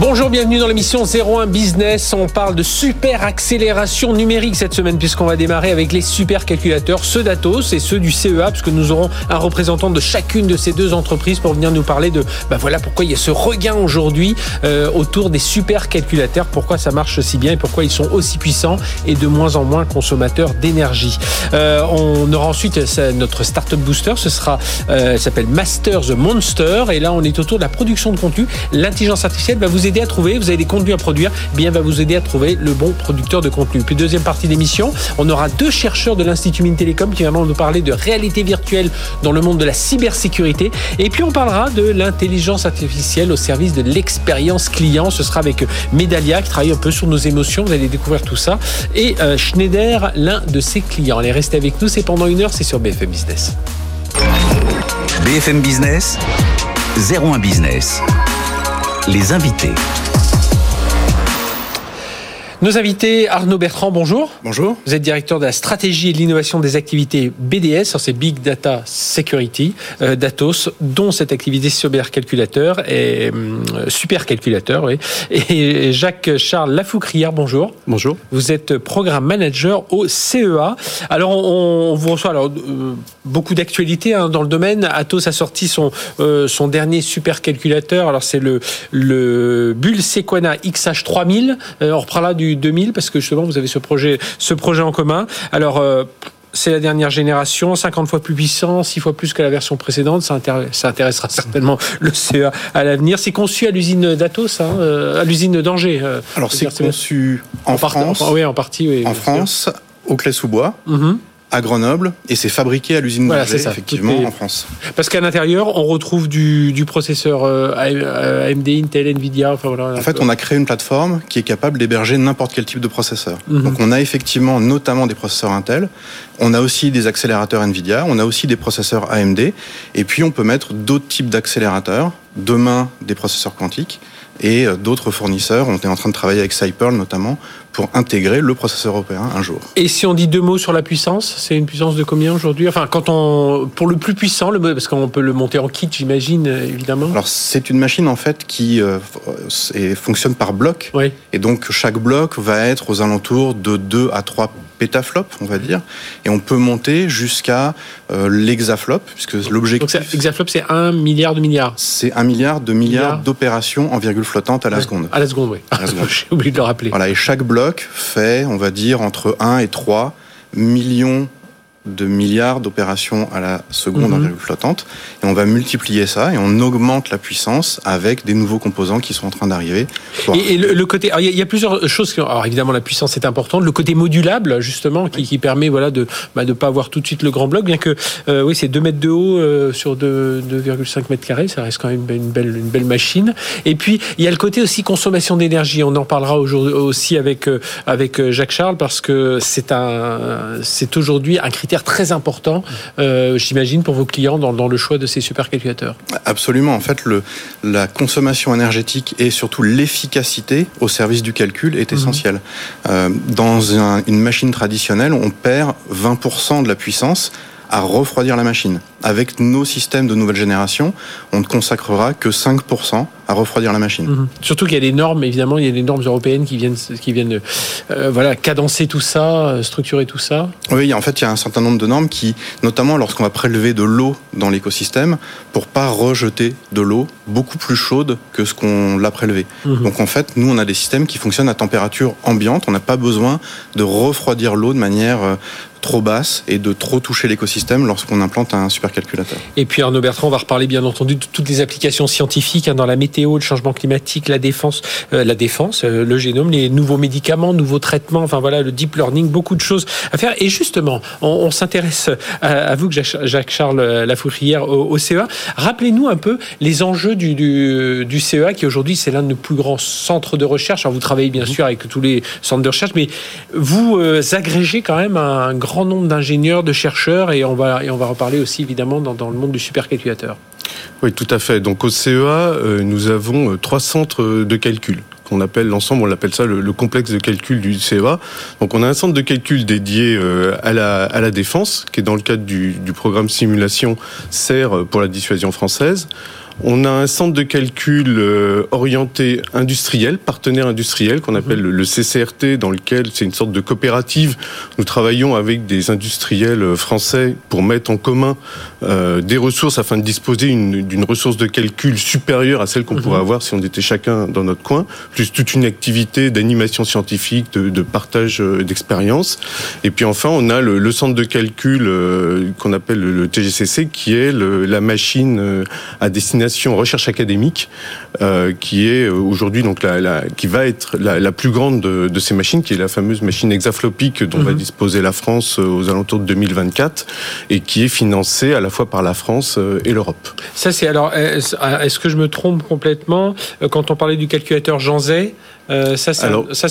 Bonjour, bienvenue dans l'émission 01 Business. On parle de super accélération numérique cette semaine puisqu'on va démarrer avec les super calculateurs, ceux d'Atos et ceux du CEA puisque nous aurons un représentant de chacune de ces deux entreprises pour venir nous parler de bah voilà pourquoi il y a ce regain aujourd'hui euh, autour des super calculateurs, pourquoi ça marche si bien et pourquoi ils sont aussi puissants et de moins en moins consommateurs d'énergie. Euh, on aura ensuite ça, notre startup booster, ce sera euh, s'appelle Master the Monster et là on est autour de la production de contenu. L'intelligence artificielle va vous aider à trouver, vous avez des contenus à produire, eh bien va vous aider à trouver le bon producteur de contenu. Puis deuxième partie d'émission, on aura deux chercheurs de l'Institut Mines Télécom qui vont nous parler de réalité virtuelle dans le monde de la cybersécurité. Et puis on parlera de l'intelligence artificielle au service de l'expérience client. Ce sera avec Medalia qui travaille un peu sur nos émotions. Vous allez découvrir tout ça. Et euh, Schneider, l'un de ses clients. Allez, restez avec nous. C'est pendant une heure. C'est sur BFM Business. BFM Business, 01 Business. Les invités. Nos invités, Arnaud Bertrand, bonjour. Bonjour. Vous êtes directeur de la stratégie et de l'innovation des activités BDS, c'est Big Data Security euh, d'Atos, dont cette activité supercalculateur et euh, supercalculateur. Oui. Et Jacques-Charles Lafoucrière, bonjour. Bonjour. Vous êtes programme manager au CEA. Alors, on, on vous reçoit alors, euh, beaucoup d'actualités hein, dans le domaine. Atos a sorti son, euh, son dernier supercalculateur. Alors, c'est le, le Bull Sequana XH3000. Euh, on reprend là du 2000 parce que justement vous avez ce projet, ce projet en commun. Alors euh, c'est la dernière génération, 50 fois plus puissant, 6 fois plus que la version précédente. Ça, ça intéressera certainement le CEA à l'avenir. C'est conçu à l'usine d'Atos, hein, euh, à l'usine d'Angers. Euh, Alors c'est conçu en, en France, part, oui, en partie, oui, en France, au Clé-sous-Bois. Mm -hmm à Grenoble et c'est fabriqué à l'usine voilà, d'Angers, effectivement, est... en France. Parce qu'à l'intérieur, on retrouve du, du processeur euh, AMD, Intel, Nvidia. Enfin, voilà, en fait, on a créé une plateforme qui est capable d'héberger n'importe quel type de processeur. Mm -hmm. Donc, on a effectivement notamment des processeurs Intel. On a aussi des accélérateurs Nvidia. On a aussi des processeurs AMD. Et puis, on peut mettre d'autres types d'accélérateurs. Demain, des processeurs quantiques et d'autres fournisseurs. On est en train de travailler avec Cyperl notamment pour intégrer le processeur européen un jour. Et si on dit deux mots sur la puissance, c'est une puissance de combien aujourd'hui? Enfin, quand on pour le plus puissant, le, parce qu'on peut le monter en kit, j'imagine évidemment. Alors c'est une machine en fait qui euh, fonctionne par bloc, oui. et donc chaque bloc va être aux alentours de 2 à 3 pétaflops, on va dire, et on peut monter jusqu'à euh, l'hexaflop, puisque l'objectif. Donc hexaflop, c'est un milliard de milliards. C'est un milliard de milliards Milliard. d'opérations en virgule flottante à la Ouais. seconde. À la seconde, oui. J'ai oublié de le rappeler. Voilà, et chaque bloc fait, on va dire, entre 1 et 3 millions de milliards d'opérations à la seconde Mhm. en virgule flottante. Et on va multiplier ça et on augmente la puissance avec des nouveaux composants qui sont en train d'arriver. Pour- Et, et le, le côté, il y, a- il y a plusieurs choses. qui- Alors évidemment, la puissance est importante. Le côté modulable, justement, qui, qui permet, voilà, de bah, de pas avoir tout de suite le grand bloc, bien que euh, oui, c'est 2 mètres de haut euh, sur 2 2,5 mètres carrés, ça reste quand même une belle une belle machine. Et puis il y a le côté aussi consommation d'énergie. On en parlera aujourd'hui aussi avec euh, avec euh, Jacques Charles parce que c'est un c'est aujourd'hui un critère très important, euh, j'imagine, pour vos clients dans, dans le choix de ces supercalculateurs. Absolument. En fait, le, la consommation énergétique et surtout l'efficacité au service du calcul est essentielle. Euh, dans un- une machine traditionnelle, on perd 20% de la puissance à refroidir la machine. Avec nos systèmes de nouvelle génération, on ne consacrera que 5% à refroidir la machine. Mhm. Surtout qu'il y a des normes, évidemment, il y a des normes européennes qui viennent, qui viennent euh, voilà, cadencer tout ça, euh, structurer tout ça. Oui, en fait, il y a un certain nombre de normes qui, notamment lorsqu'on va prélever de l'eau dans l'écosystème, pour pas rejeter de l'eau beaucoup plus chaude que ce qu'on l'a prélevé. Mhm. Donc en fait, nous, on a des systèmes qui fonctionnent à température ambiante. On n'a pas besoin de refroidir l'eau de manière euh, trop basse et de trop toucher l'écosystème lorsqu'on implante un supercalculateur. Et puis Arnaud Bertrand, on va reparler bien entendu de toutes les applications scientifiques hein, dans la météo, le changement climatique, la défense, euh, la défense, euh, le génome, les nouveaux médicaments, nouveaux traitements, enfin voilà, le deep learning, beaucoup de choses à faire. Et justement, on, on s'intéresse à, à vous, Jacques- Jacques-Charles Lafoutrière, au, au CEA. Rappelez-nous un peu les enjeux du, du, du CEA, qui aujourd'hui c'est l'un de nos plus grands centres de recherche. Alors vous travaillez bien sûr avec tous les centres de recherche, mais vous euh, agrégez quand même un, un grand nombre d'ingénieurs, de chercheurs, et on va, et on va reparler aussi évidemment dans, le monde du supercalculateur. Oui, tout à fait. Donc au CEA, nous avons trois centres de calcul qu'on appelle l'ensemble, on l'appelle ça le, complexe de calcul du CEA. Donc on a un centre de calcul dédié à la, à la défense, qui est dans le cadre du, du programme simulation CER pour la dissuasion française. On a un centre de calcul euh, orienté industriel, partenaire industriel, qu'on appelle le CCRT, dans lequel c'est une sorte de coopérative. Nous travaillons avec des industriels euh, français pour mettre en commun euh, des ressources afin de disposer d'une ressource de calcul supérieure à celle qu'on mhm. pourrait avoir si on était chacun dans notre coin, plus toute une activité d'animation scientifique, de, partage d'expérience. Et puis enfin, on a le, centre de calcul qu'on appelle le TGCC, qui est la machine à destination recherche académique, euh, qui est aujourd'hui donc la, qui va être la, plus grande de, ces machines, qui est la fameuse machine hexaflopique dont va mhm. disposer la France euh, aux alentours de 2024 et qui est financée à la fois par la France euh, et l'Europe. Ça c'est alors est-ce que je me trompe complètement? Quand on parlait du calculateur Jean Zay euh, ça, c'est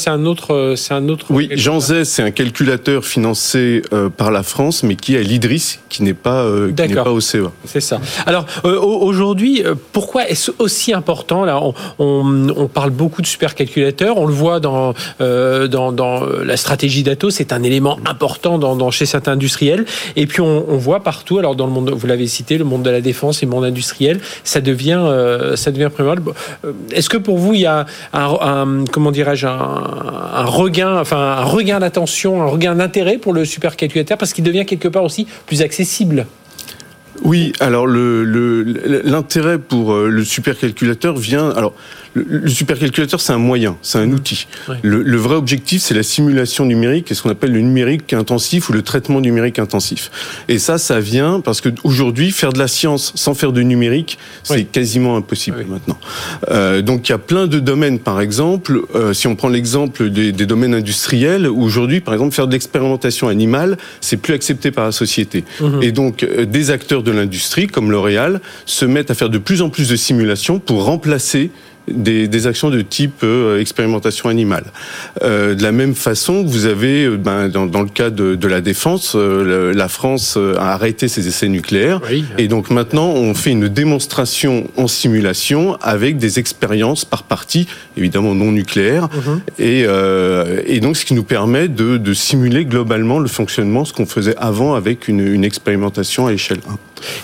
un, autre, euh, c'est un autre. Oui, Jean Zay, c'est un calculateur financé euh, par la France, mais qui est à l'IDRIS, qui n'est pas, qui pas au CEA. C'est ça. Alors aujourd'hui, pourquoi est-ce aussi important Là, on, on, parle beaucoup de supercalculateurs. On le voit dans dans, dans la stratégie d'Atos, c'est un élément important dans, dans, chez certains industriels. Et puis on, on, voit partout. Alors dans le monde, vous l'avez cité, le monde de la défense et le monde industriel, ça devient ça devient primordial. Est-ce que pour vous, il y a un, un comment dirais-je, un, regain, enfin un regain d'attention, un regain d'intérêt pour le supercalculateur parce qu'il devient quelque part aussi plus accessible. Oui, alors l'intérêt pour euh, le supercalculateur vient. Alors le, supercalculateur, c'est un moyen, c'est un outil. Le, vrai objectif, c'est la simulation numérique et ce qu'on appelle le numérique intensif ou le traitement numérique intensif. Et ça, ça vient parce que aujourd'hui, faire de la science sans faire de numérique, c'est quasiment impossible maintenant. Euh, donc il y a plein de domaines, par exemple, euh, si on prend l'exemple des, des, domaines industriels, aujourd'hui, par exemple, faire de l'expérimentation animale, c'est plus accepté par la société. Mhm. Et donc, euh, des acteurs de l'industrie, comme L'Oréal, se mettent à faire de plus en plus de simulations pour remplacer des, actions de type euh, expérimentation animale. Euh, de la même façon, vous avez, euh, ben, dans, le cas de, la défense, la France a arrêté ses essais nucléaires, et donc maintenant on fait une démonstration en simulation avec des expériences par partie, évidemment non nucléaires, mhm. et, donc ce qui nous permet de, simuler globalement le fonctionnement, ce qu'on faisait avant avec une, expérimentation à échelle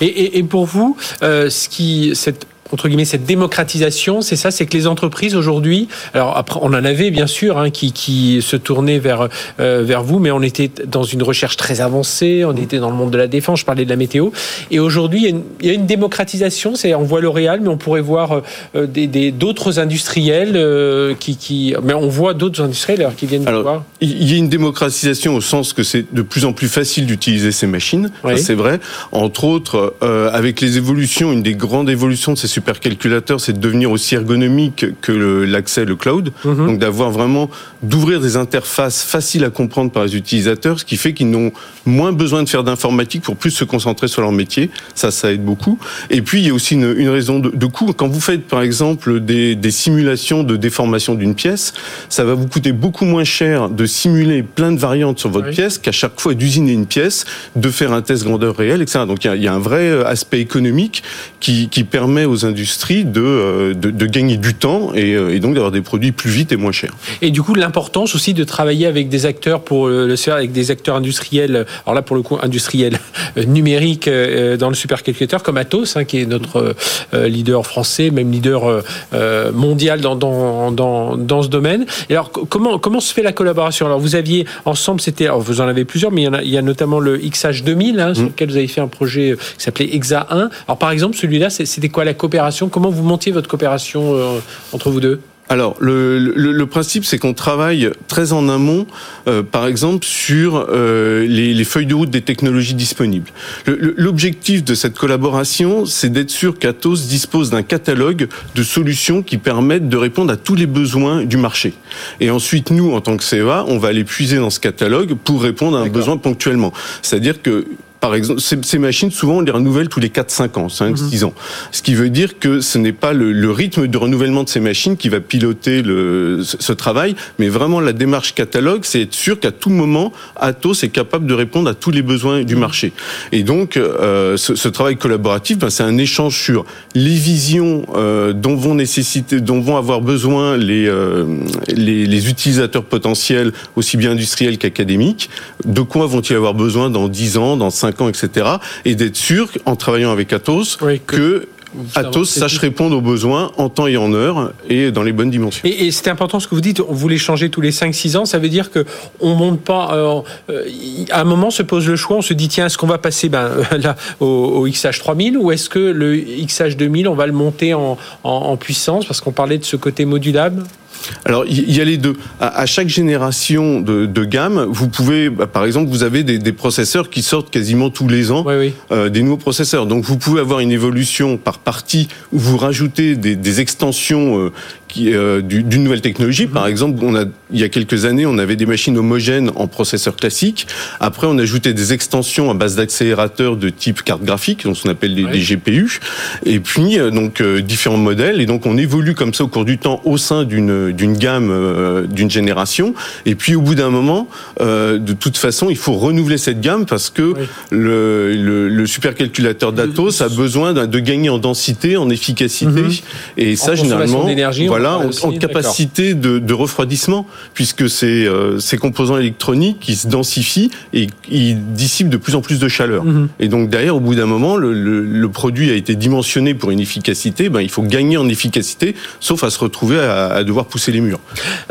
1. Et, pour vous, ce qui, cette entre guillemets cette démocratisation, c'est ça, c'est que les entreprises aujourd'hui, alors après on en avait bien sûr hein, qui, qui se tournaient vers euh, vers vous, mais on était dans une recherche très avancée, on était dans le monde de la défense, je parlais de la météo, et aujourd'hui il, y a une démocratisation, c'est on voit L'Oréal, mais on pourrait voir euh, des d'autres industriels euh, qui, qui, mais on voit d'autres industriels qui viennent alors, voir. Il y a une démocratisation au sens que c'est de plus en plus facile d'utiliser ces machines, c'est vrai. Entre autres, avec les évolutions, une des grandes évolutions de ces supercalculateur, c'est de devenir aussi ergonomique que l'accès le, cloud. Mhm. Donc d'avoir vraiment, d'ouvrir des interfaces faciles à comprendre par les utilisateurs, ce qui fait qu'ils n'ont moins besoin de faire d'informatique pour plus se concentrer sur leur métier. Ça, ça aide beaucoup. Et puis, il y a aussi une, raison de, coût. Quand vous faites, par exemple, des, simulations de déformation d'une pièce, ça va vous coûter beaucoup moins cher de simuler plein de variantes sur votre pièce qu'à chaque fois d'usiner une pièce, de faire un test grandeur réelle, etc. Donc, il y a, un vrai euh, aspect économique qui, qui permet aux industries de, euh, de, gagner du temps euh, et, donc d'avoir des produits plus vite et moins chers. Et du coup, l'importance aussi de travailler avec des acteurs pour le faire, avec des acteurs industriels, alors là pour le coup industriels numériques euh, dans le supercalculateur comme Atos, hein, qui est notre leader français, même leader mondial dans, dans, dans, dans ce domaine. Et alors comment, comment se fait la collaboration? Alors vous aviez ensemble, c'était, vous en avez plusieurs, mais il y, en a, il y a notamment le XH2000 hein, sur mmh. lequel vous avez fait un projet qui s'appelait EXA 1. Alors par exemple, celui-là, c'était quoi la coopération Comment vous montiez votre coopération euh, entre vous deux? Alors, le, principe, c'est qu'on travaille très en amont, euh, par exemple, sur euh, les, feuilles de route des technologies disponibles. L'objectif de cette collaboration, c'est d'être sûr qu'Atos dispose d'un catalogue de solutions qui permettent de répondre à tous les besoins du marché. Et ensuite, nous, en tant que CEA, on va aller puiser dans ce catalogue pour répondre à un besoin ponctuellement. C'est-à-dire que par exemple, ces, machines, souvent, on les renouvelle tous les 4-5 ans, 5-6 mhm. ans. Ce qui veut dire que ce n'est pas le, rythme de renouvellement de ces machines qui va piloter le, ce, travail, mais vraiment la démarche catalogue, c'est être sûr qu'à tout moment, Atos est capable de répondre à tous les besoins du mhm. marché. Et donc, euh, ce, ce, travail collaboratif, ben, c'est un échange sur les visions euh, dont vont nécessiter, dont vont avoir besoin les, euh, les, les utilisateurs potentiels, aussi bien industriels qu'académiques, de quoi vont-ils avoir besoin dans 10 ans, dans 5 etc. Et d'être sûr, en travaillant avec Atos, que Atos sache répondre aux besoins en temps et en heure et dans les bonnes dimensions. Et, c'est important ce que vous dites, on voulait changer tous les 5-6 ans, ça veut dire que on monte pas. Euh, euh, à un moment se pose le choix, on se dit tiens, est-ce qu'on va passer ben, là, au, XH 3000 ou est-ce que le XH 2000, on va le monter en, en puissance parce qu'on parlait de ce côté modulable? Alors, il y a les deux. À, chaque génération de, gamme, vous pouvez, bah, par exemple, vous avez des, processeurs qui sortent quasiment tous les ans, euh, des nouveaux processeurs. Donc, vous pouvez avoir une évolution par partie où vous rajoutez des, extensions euh, euh, d'une nouvelle technologie. Par exemple, on a, il y a quelques années, on avait des machines homogènes en processeur classique. Après, on a ajouté des extensions à base d'accélérateurs de type carte graphique, donc ce qu'on appelle des, GPU. Et puis, euh, donc, euh, différents modèles. Et donc, on évolue comme ça au cours du temps au sein d'une d'une gamme, d'une génération. Et puis, au bout d'un moment, de toute façon, il faut renouveler cette gamme parce que le, le, supercalculateur d'Atos a besoin de gagner en densité, en efficacité. Mhm. Et ça, généralement, voilà, en, capacité de, refroidissement, puisque c'est euh, ces composants électroniques qui se densifient et ils dissipent de plus en plus de chaleur. Mhm. Et donc derrière, au bout d'un moment, le, produit a été dimensionné pour une efficacité. Ben, il faut gagner en efficacité, sauf à se retrouver à, devoir pousser les murs.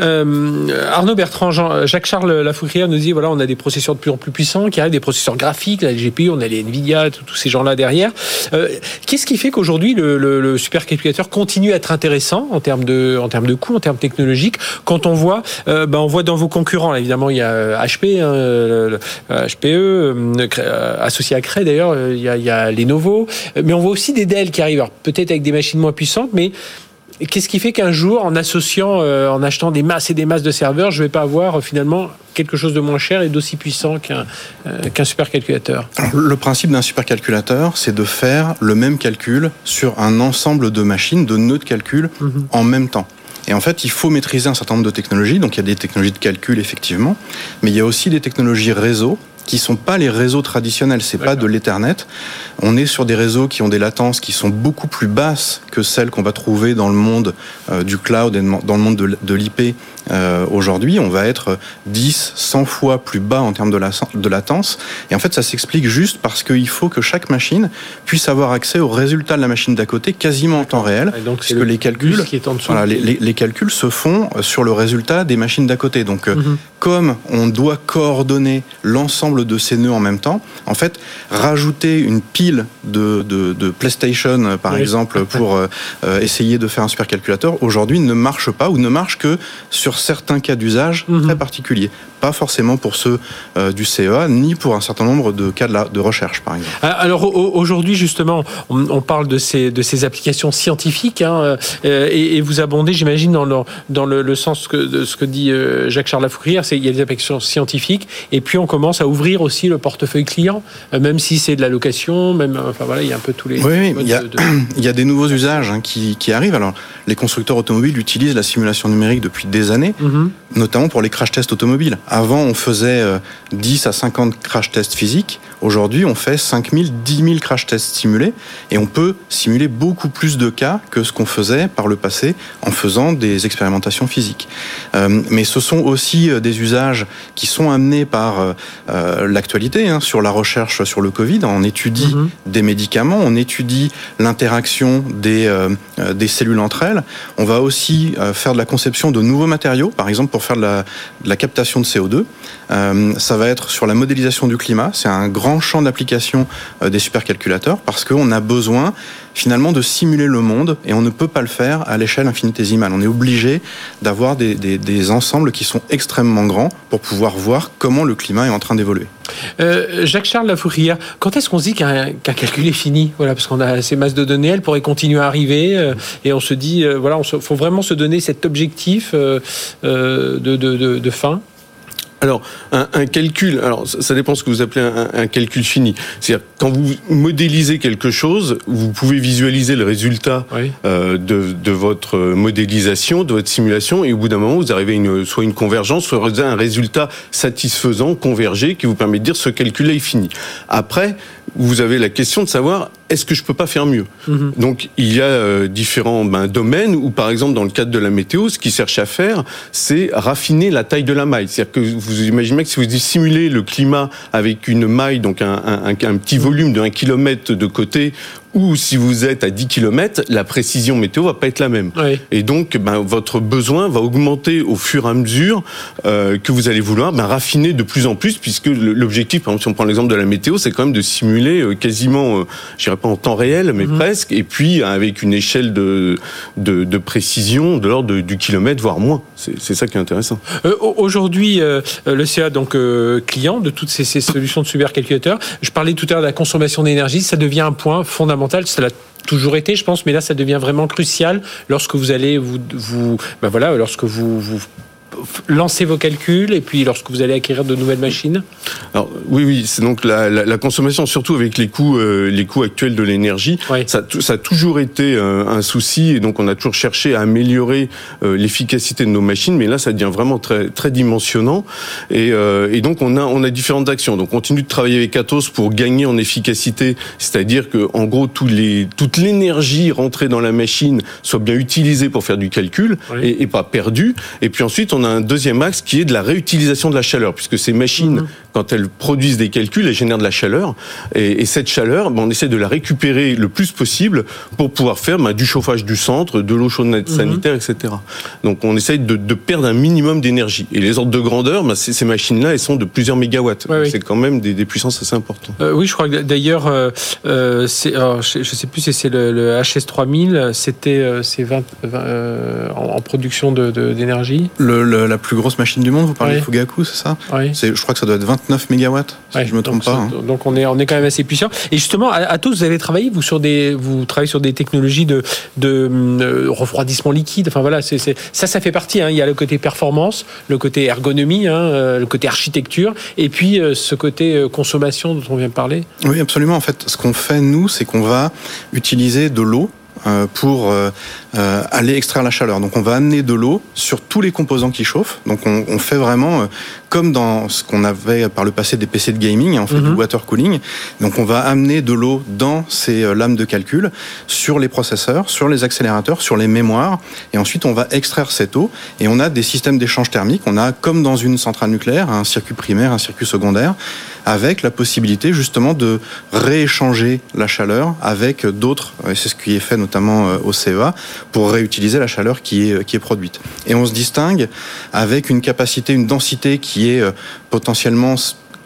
Euh, Arnaud Bertrand, Jacques-Charles Lafoucrière nous dit voilà, on a des processeurs de plus en plus puissants qui arrivent, des processeurs graphiques, la GPU, on a les Nvidia, tous ces gens-là derrière. Euh, qu'est-ce qui fait qu'aujourd'hui le, le supercalculateur continue à être intéressant en termes de en termes de coûts, en termes technologiques. Quand on voit, euh, ben, on voit dans vos concurrents, évidemment, il y a HP, euh, HPE, hein, euh, associé à Cray d'ailleurs, il y, a, il y a Lenovo, mais on voit aussi des Dell qui arrivent, peut-être avec des machines moins puissantes, mais Qu'est-ce qui fait qu'un jour, en associant, en achetant des masses et des masses de serveurs, je ne vais pas avoir finalement quelque chose de moins cher et d'aussi puissant qu'un qu'un supercalculateur? Le principe d'un supercalculateur, c'est de faire le même calcul sur un ensemble de machines, de nœuds de calcul mhm. en même temps. Et en fait, il faut maîtriser un certain nombre de technologies. Donc, il y a des technologies de calcul, effectivement, mais il y a aussi des technologies réseau qui sont pas les réseaux traditionnels, c'est pas de l'Ethernet. On est sur des réseaux qui ont des latences qui sont beaucoup plus basses que celles qu'on va trouver dans le monde euh, du cloud et dans le monde de, l'IP euh, aujourd'hui. On va être 10, 100 fois plus bas en termes de, de latence. Et en fait, ça s'explique juste parce qu'il faut que chaque machine puisse avoir accès aux résultats de la machine d'à côté quasiment en temps réel, donc puisque les calculs, qui est en dessous. Voilà, les, les, calculs se font euh, sur le résultat des machines d'à côté. Donc, mhm. comme on doit coordonner l'ensemble de ces nœuds en même temps. En fait, rajouter une pile de, de, PlayStation, par exemple, pour euh, euh, essayer de faire un supercalculateur, aujourd'hui ne marche pas ou ne marche que sur certains cas d'usage mhm. très particuliers pas forcément pour ceux euh, du CEA, ni pour un certain nombre de cas de, recherche, par exemple. Ah, alors aujourd'hui, justement, on, parle de ces, de ces applications scientifiques, hein, euh, et, vous abondez, j'imagine, dans, le, dans le, sens que, de ce que dit euh, Jacques-Charles Lafourrière, c'est il y a des applications scientifiques, et puis on commence à ouvrir aussi le portefeuille client, même si c'est de la location, même, enfin voilà, il y a un peu tous les... Oui, il, y y a des nouveaux usages hein, qui, qui, arrivent. Alors, les constructeurs automobiles utilisent la simulation numérique depuis des années, mm-hmm. notamment pour les crash tests automobiles. Avant, on faisait 10 euh, à 50 crash tests physiques. Aujourd'hui, on fait 5000, 10 000 crash tests simulés et on peut simuler beaucoup plus de cas que ce qu'on faisait par le passé en faisant des expérimentations physiques. Euh, mais ce sont aussi euh, des usages qui sont amenés par l'actualité hein, sur la recherche sur le Covid. On étudie mhm. des médicaments, on étudie l'interaction des, des cellules entre elles. On va aussi faire de la conception de nouveaux matériaux, par exemple pour faire de la, de la captation de CO2 euh, ça va être sur la modélisation du climat. C'est un grand champ d'application euh, des supercalculateurs parce qu'on a besoin finalement de simuler le monde et on ne peut pas le faire à l'échelle infinitésimale. On est obligé d'avoir des, ensembles qui sont extrêmement grands pour pouvoir voir comment le climat est en train d'évoluer. Euh, Jacques-Charles Lafourrière, quand est-ce qu'on se dit qu'un calcul est fini? Voilà, parce qu'on a ces masses de données, elles pourraient continuer à arriver et on se dit, voilà, il faut vraiment se donner cet objectif de fin alors, un, calcul, alors ça dépend ce que vous appelez un, calcul fini. C'est-à-dire, quand vous modélisez quelque chose, vous pouvez visualiser le résultat euh, de, de, votre modélisation, de votre simulation, et au bout d'un moment, vous arrivez à une, soit une convergence, soit un résultat satisfaisant, convergé, qui vous permet de dire ce calcul-là est fini. Après, vous avez la question de savoir est-ce que je peux pas faire mieux? Mhm. Donc il y a euh, différents ben, domaines où par exemple dans le cadre de la météo, ce qu'ils cherchent à faire, c'est raffiner la taille de la maille. C'est-à-dire que vous imaginez que si vous simulez le climat avec une maille, donc un, un, un petit volume de 1 km de côté, ou si vous êtes à 10 km, la précision météo va pas être la même. Et donc, ben, votre besoin va augmenter au fur et à mesure euh, que vous allez vouloir ben, raffiner de plus en plus, puisque l'objectif, par exemple, si on prend l'exemple de la météo, c'est quand même de simuler euh, quasiment, euh, je dirais pas en temps réel, mais mhm. presque, et puis avec une échelle de, de, de précision de l'ordre du kilomètre, voire moins. C'est ça qui est intéressant. Euh, Aujourd'hui, euh, le CA, donc client de toutes ces, ces solutions de supercalculateurs, je parlais tout à l'heure de la consommation d'énergie, ça devient un point fondamental ça l'a toujours été, je pense, mais là, ça devient vraiment crucial lorsque vous allez vous, vous ben voilà, lorsque vous, vous lancer vos calculs et puis lorsque vous allez acquérir de nouvelles machines Alors oui, oui, c'est donc la, la, la, consommation, surtout avec les coûts, euh, les coûts actuels de l'énergie. Ça, ça, a toujours été euh, un souci et donc on a toujours cherché à améliorer euh, l'efficacité de nos machines, mais là ça devient vraiment très très dimensionnant et, et, donc on a on a différentes actions. Donc on continue de travailler avec Atos pour gagner en efficacité, c'est-à-dire que en gros tous les toute l'énergie rentrée dans la machine soit bien utilisée pour faire du calcul et, et, pas perdue. Et puis ensuite on a un deuxième axe qui est de la réutilisation de la chaleur, puisque ces machines, mhm. Quand elles produisent des calculs, elles génèrent de la chaleur. Et, cette chaleur, ben, on essaie de la récupérer le plus possible pour pouvoir faire ben, du chauffage du centre, de l'eau chaude mhm. sanitaire, etc. Donc on essaye de, perdre un minimum d'énergie. Et les ordres de grandeur, ben, ces machines-là, elles sont de plusieurs mégawatts. C'est quand même des, puissances assez importantes. Euh, oui, je crois que d'ailleurs, euh, euh je ne sais plus si c'est le, HS3000, c'était euh, c'est 20, en, production d'énergie. le la plus grosse machine du monde, vous parlez de Fugaku, c'est ça oui. Je crois que ça doit être 29 mégawatts, si je me trompe pas. Hein. Donc on est, on est quand même assez puissant. Et justement, à, tous, vous avez travaillé vous sur des, vous travaillez sur des technologies de, de euh, refroidissement liquide. Enfin voilà, c'est, ça, ça fait partie. Hein. Il y a le côté performance, le côté ergonomie, hein, euh, le côté architecture, et puis euh, ce côté consommation dont on vient de parler. Oui, absolument. En fait, ce qu'on fait nous, c'est qu'on va utiliser de l'eau pour euh, aller extraire la chaleur. Donc on va amener de l'eau sur tous les composants qui chauffent. Donc on, on fait vraiment euh, comme dans ce qu'on avait par le passé des PC de gaming, en fait du mhm. water cooling. Donc on va amener de l'eau dans ces euh, lames de calcul sur les processeurs, sur les accélérateurs, sur les mémoires, et ensuite on va extraire cette eau et on a des systèmes d'échange thermique. On a comme dans une centrale nucléaire un circuit primaire, un circuit secondaire, avec la possibilité justement de rééchanger la chaleur avec d'autres. Et c'est ce qui est fait notamment au CEA pour réutiliser la chaleur qui est, qui est produite. Et on se distingue avec une capacité, une densité qui est euh, potentiellement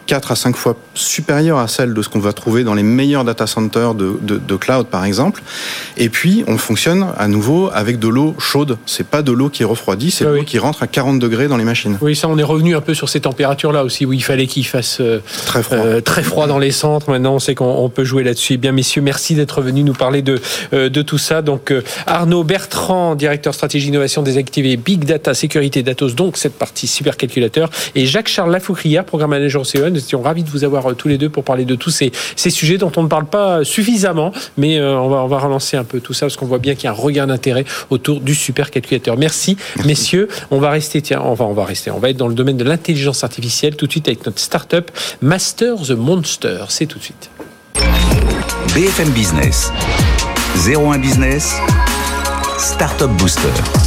4 à 5 fois supérieure à celle de ce qu'on va trouver dans les meilleurs data centers de, de, cloud, par exemple. Et puis, on fonctionne à nouveau avec de l'eau chaude. C'est pas de l'eau qui est refroidie, c'est de l'eau qui rentre à 40 degrés dans les machines. Oui, ça, on est revenu un peu sur ces températures-là aussi, où il fallait qu'il fasse euh, très, froid. Euh, très froid dans les centres. Maintenant, on sait qu'on peut jouer là-dessus. Eh bien, messieurs, merci d'être venus nous parler de, euh, de tout ça. Donc, Arnaud Bertrand, directeur stratégie innovation des activités Big Data Sécurité Datos, donc cette partie supercalculateur, et Jacques-Charles Lafoucrière, programme manager CEN, nous étions ravis de vous avoir euh, tous les deux pour parler de tous ces, ces sujets dont on ne parle pas suffisamment, mais euh, on, va, on va relancer un peu tout ça parce qu'on voit bien qu'il y a un regain d'intérêt autour du supercalculateur. Merci, messieurs. On va rester, tiens, on va, on va rester, on va être dans le domaine de l'intelligence artificielle tout de suite avec notre start-up Master the Monster. C'est tout de suite. BFM Business, 01 Business, Startup Booster.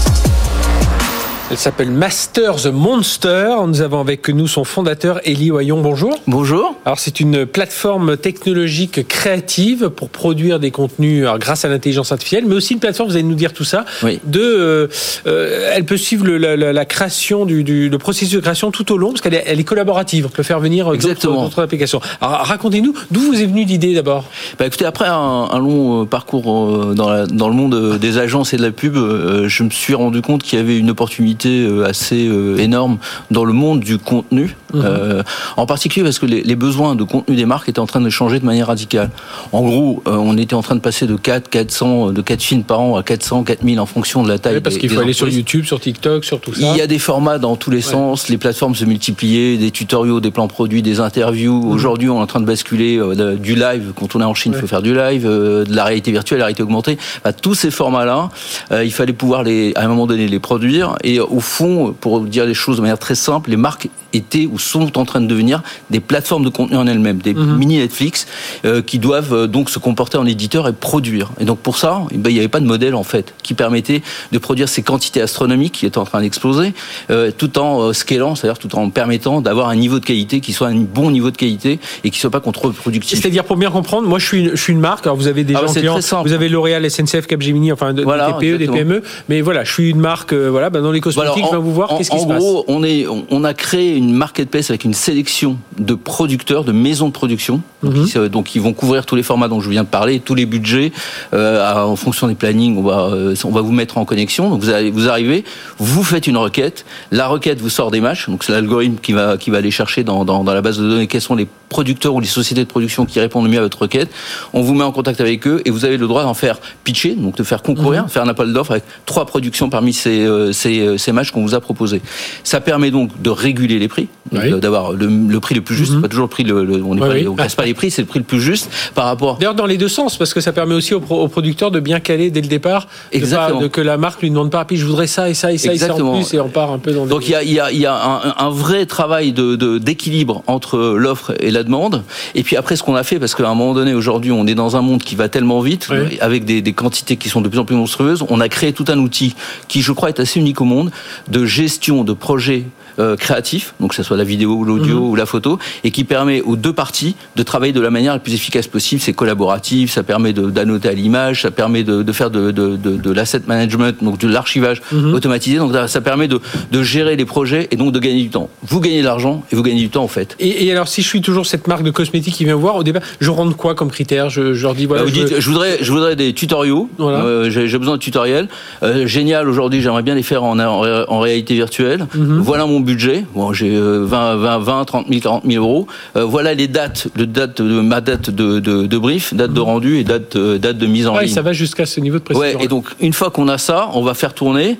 Elle s'appelle Master the Monster. Nous avons avec nous son fondateur, Elie Oyon. Bonjour. Bonjour. Alors, c'est une plateforme technologique créative pour produire des contenus grâce à l'intelligence artificielle, mais aussi une plateforme, vous allez nous dire tout ça, oui. de, euh, euh, elle peut suivre le, la, la, création du, du le processus de création tout au long, parce qu'elle est, elle est collaborative. On peut faire venir d'autres applications. Alors, racontez-nous, d'où vous est venue l'idée d'abord? Bah, Écoutez, après un, un long euh, parcours dans, la, dans le monde des agences et de la pub, je me suis rendu compte qu'il y avait une opportunité opportunité assez énorme dans le monde du contenu. Mhm. en particulier parce que les, les, besoins de contenu des marques étaient en train de changer de manière radicale. En gros, on était en train de passer de 4, 400, de 4 films par an à 400, 4000 en fonction de la taille. Oui, parce qu'il faut aller sur YouTube, sur TikTok, sur tout ça. Il y a des formats dans tous les sens. Les plateformes se multipliaient, des tutoriaux, des plans produits, des interviews. Mhm. Aujourd'hui, on est en train de basculer du live. Quand on est en Chine, il faut faire du live, de la réalité virtuelle, la réalité augmentée. tous ces formats-là, il fallait pouvoir les, à un moment donné les produire. Et au fond, pour dire les choses de manière très simple, les marques étaient ou sont en train de devenir des plateformes de contenu en elles-mêmes, des mhm. mini Netflix euh, qui doivent euh, donc se comporter en éditeur et produire. Et donc pour ça, eh ben, il n'y avait pas de modèle en fait qui permettait de produire ces quantités astronomiques qui étaient en train d'exploser, euh, tout en scalant, c'est-à-dire tout en permettant d'avoir un niveau de qualité qui soit un bon niveau de qualité et qui soit pas contre-productif. C'est-à-dire pour bien comprendre, moi je suis une, je suis une marque, alors vous avez des ah, gens clients, vous avez L'Oréal, SNCF, Capgemini, enfin des TPE, des PME, mais voilà, je suis une marque, voilà, ben, dans les cosmétiques, je vais vous voir, qu'est-ce qui se passe En gros, on est, on a créé une marketplace avec une sélection de producteurs, de maisons de production, donc, mhm. ils, vont couvrir tous les formats dont je viens de parler, tous les budgets. Euh, en fonction des plannings, on va, euh, on va vous mettre en connexion. Donc vous, allez, vous arrivez, vous faites une requête, la requête vous sort des matchs, donc c'est l'algorithme qui va, qui va aller chercher dans, dans, dans la base de données quels sont les producteurs ou les sociétés de production qui répondent le mieux à votre requête. On vous met en contact avec eux et vous avez le droit d'en faire pitcher, donc de faire concourir, mhm. faire un appel d'offres avec trois productions parmi ces, euh, ces, ces matchs qu'on vous a proposés. Ça permet donc de réguler les prix, d'avoir le, le, prix le plus juste, mhm. pas toujours le prix, le, on ne casse pas les prix, c'est le prix le plus juste par rapport. D'ailleurs, dans les deux sens, parce que ça permet aussi aux, producteurs de bien caler dès le départ, Exactement. De, que la marque lui demande pas, puis je voudrais ça et ça et ça et ça en plus, et on part un peu dans. Donc il y a, y a, y a un, un, vrai travail de d'équilibre entre l'offre et la demande. Et puis après, ce qu'on a fait, parce qu'à un moment donné, aujourd'hui, on est dans un monde qui va tellement vite, avec des, des quantités qui sont de plus en plus monstrueuses, on a créé tout un outil qui, je crois, est assez unique au monde de gestion de projets euh, créatif, donc que ce soit la vidéo, l'audio mhm. ou la photo, et qui permet aux deux parties de travailler de la manière la plus efficace possible. C'est collaboratif, ça permet d'annoter à l'image, ça permet de, de faire de, de, de, de l'asset management, donc de l'archivage mhm. automatisé. Donc ça permet de, gérer les projets et donc de gagner du temps. Vous gagnez de l'argent et vous gagnez du temps en fait. Et, et, alors si je suis toujours cette marque de cosmétiques qui vient voir au départ, je rentre quoi comme critère? Je, je, leur dis voilà. Bah, vous je... dites, je voudrais, je voudrais des tutoriaux. Voilà. Euh, J'ai besoin de tutoriels. Euh, génial aujourd'hui, j'aimerais bien les faire en, en, en réalité virtuelle. Mhm. Voilà mon budget. Bon, j'ai 20, 20, 20, 30 000, 40 000 euros. Euh, voilà les dates, le date de ma date de, de, de brief, date de mhm. rendu et date, euh, date de mise en ouais, ligne. Ça va jusqu'à ce niveau de précision. Ouais, et donc une fois qu'on a ça, on va faire tourner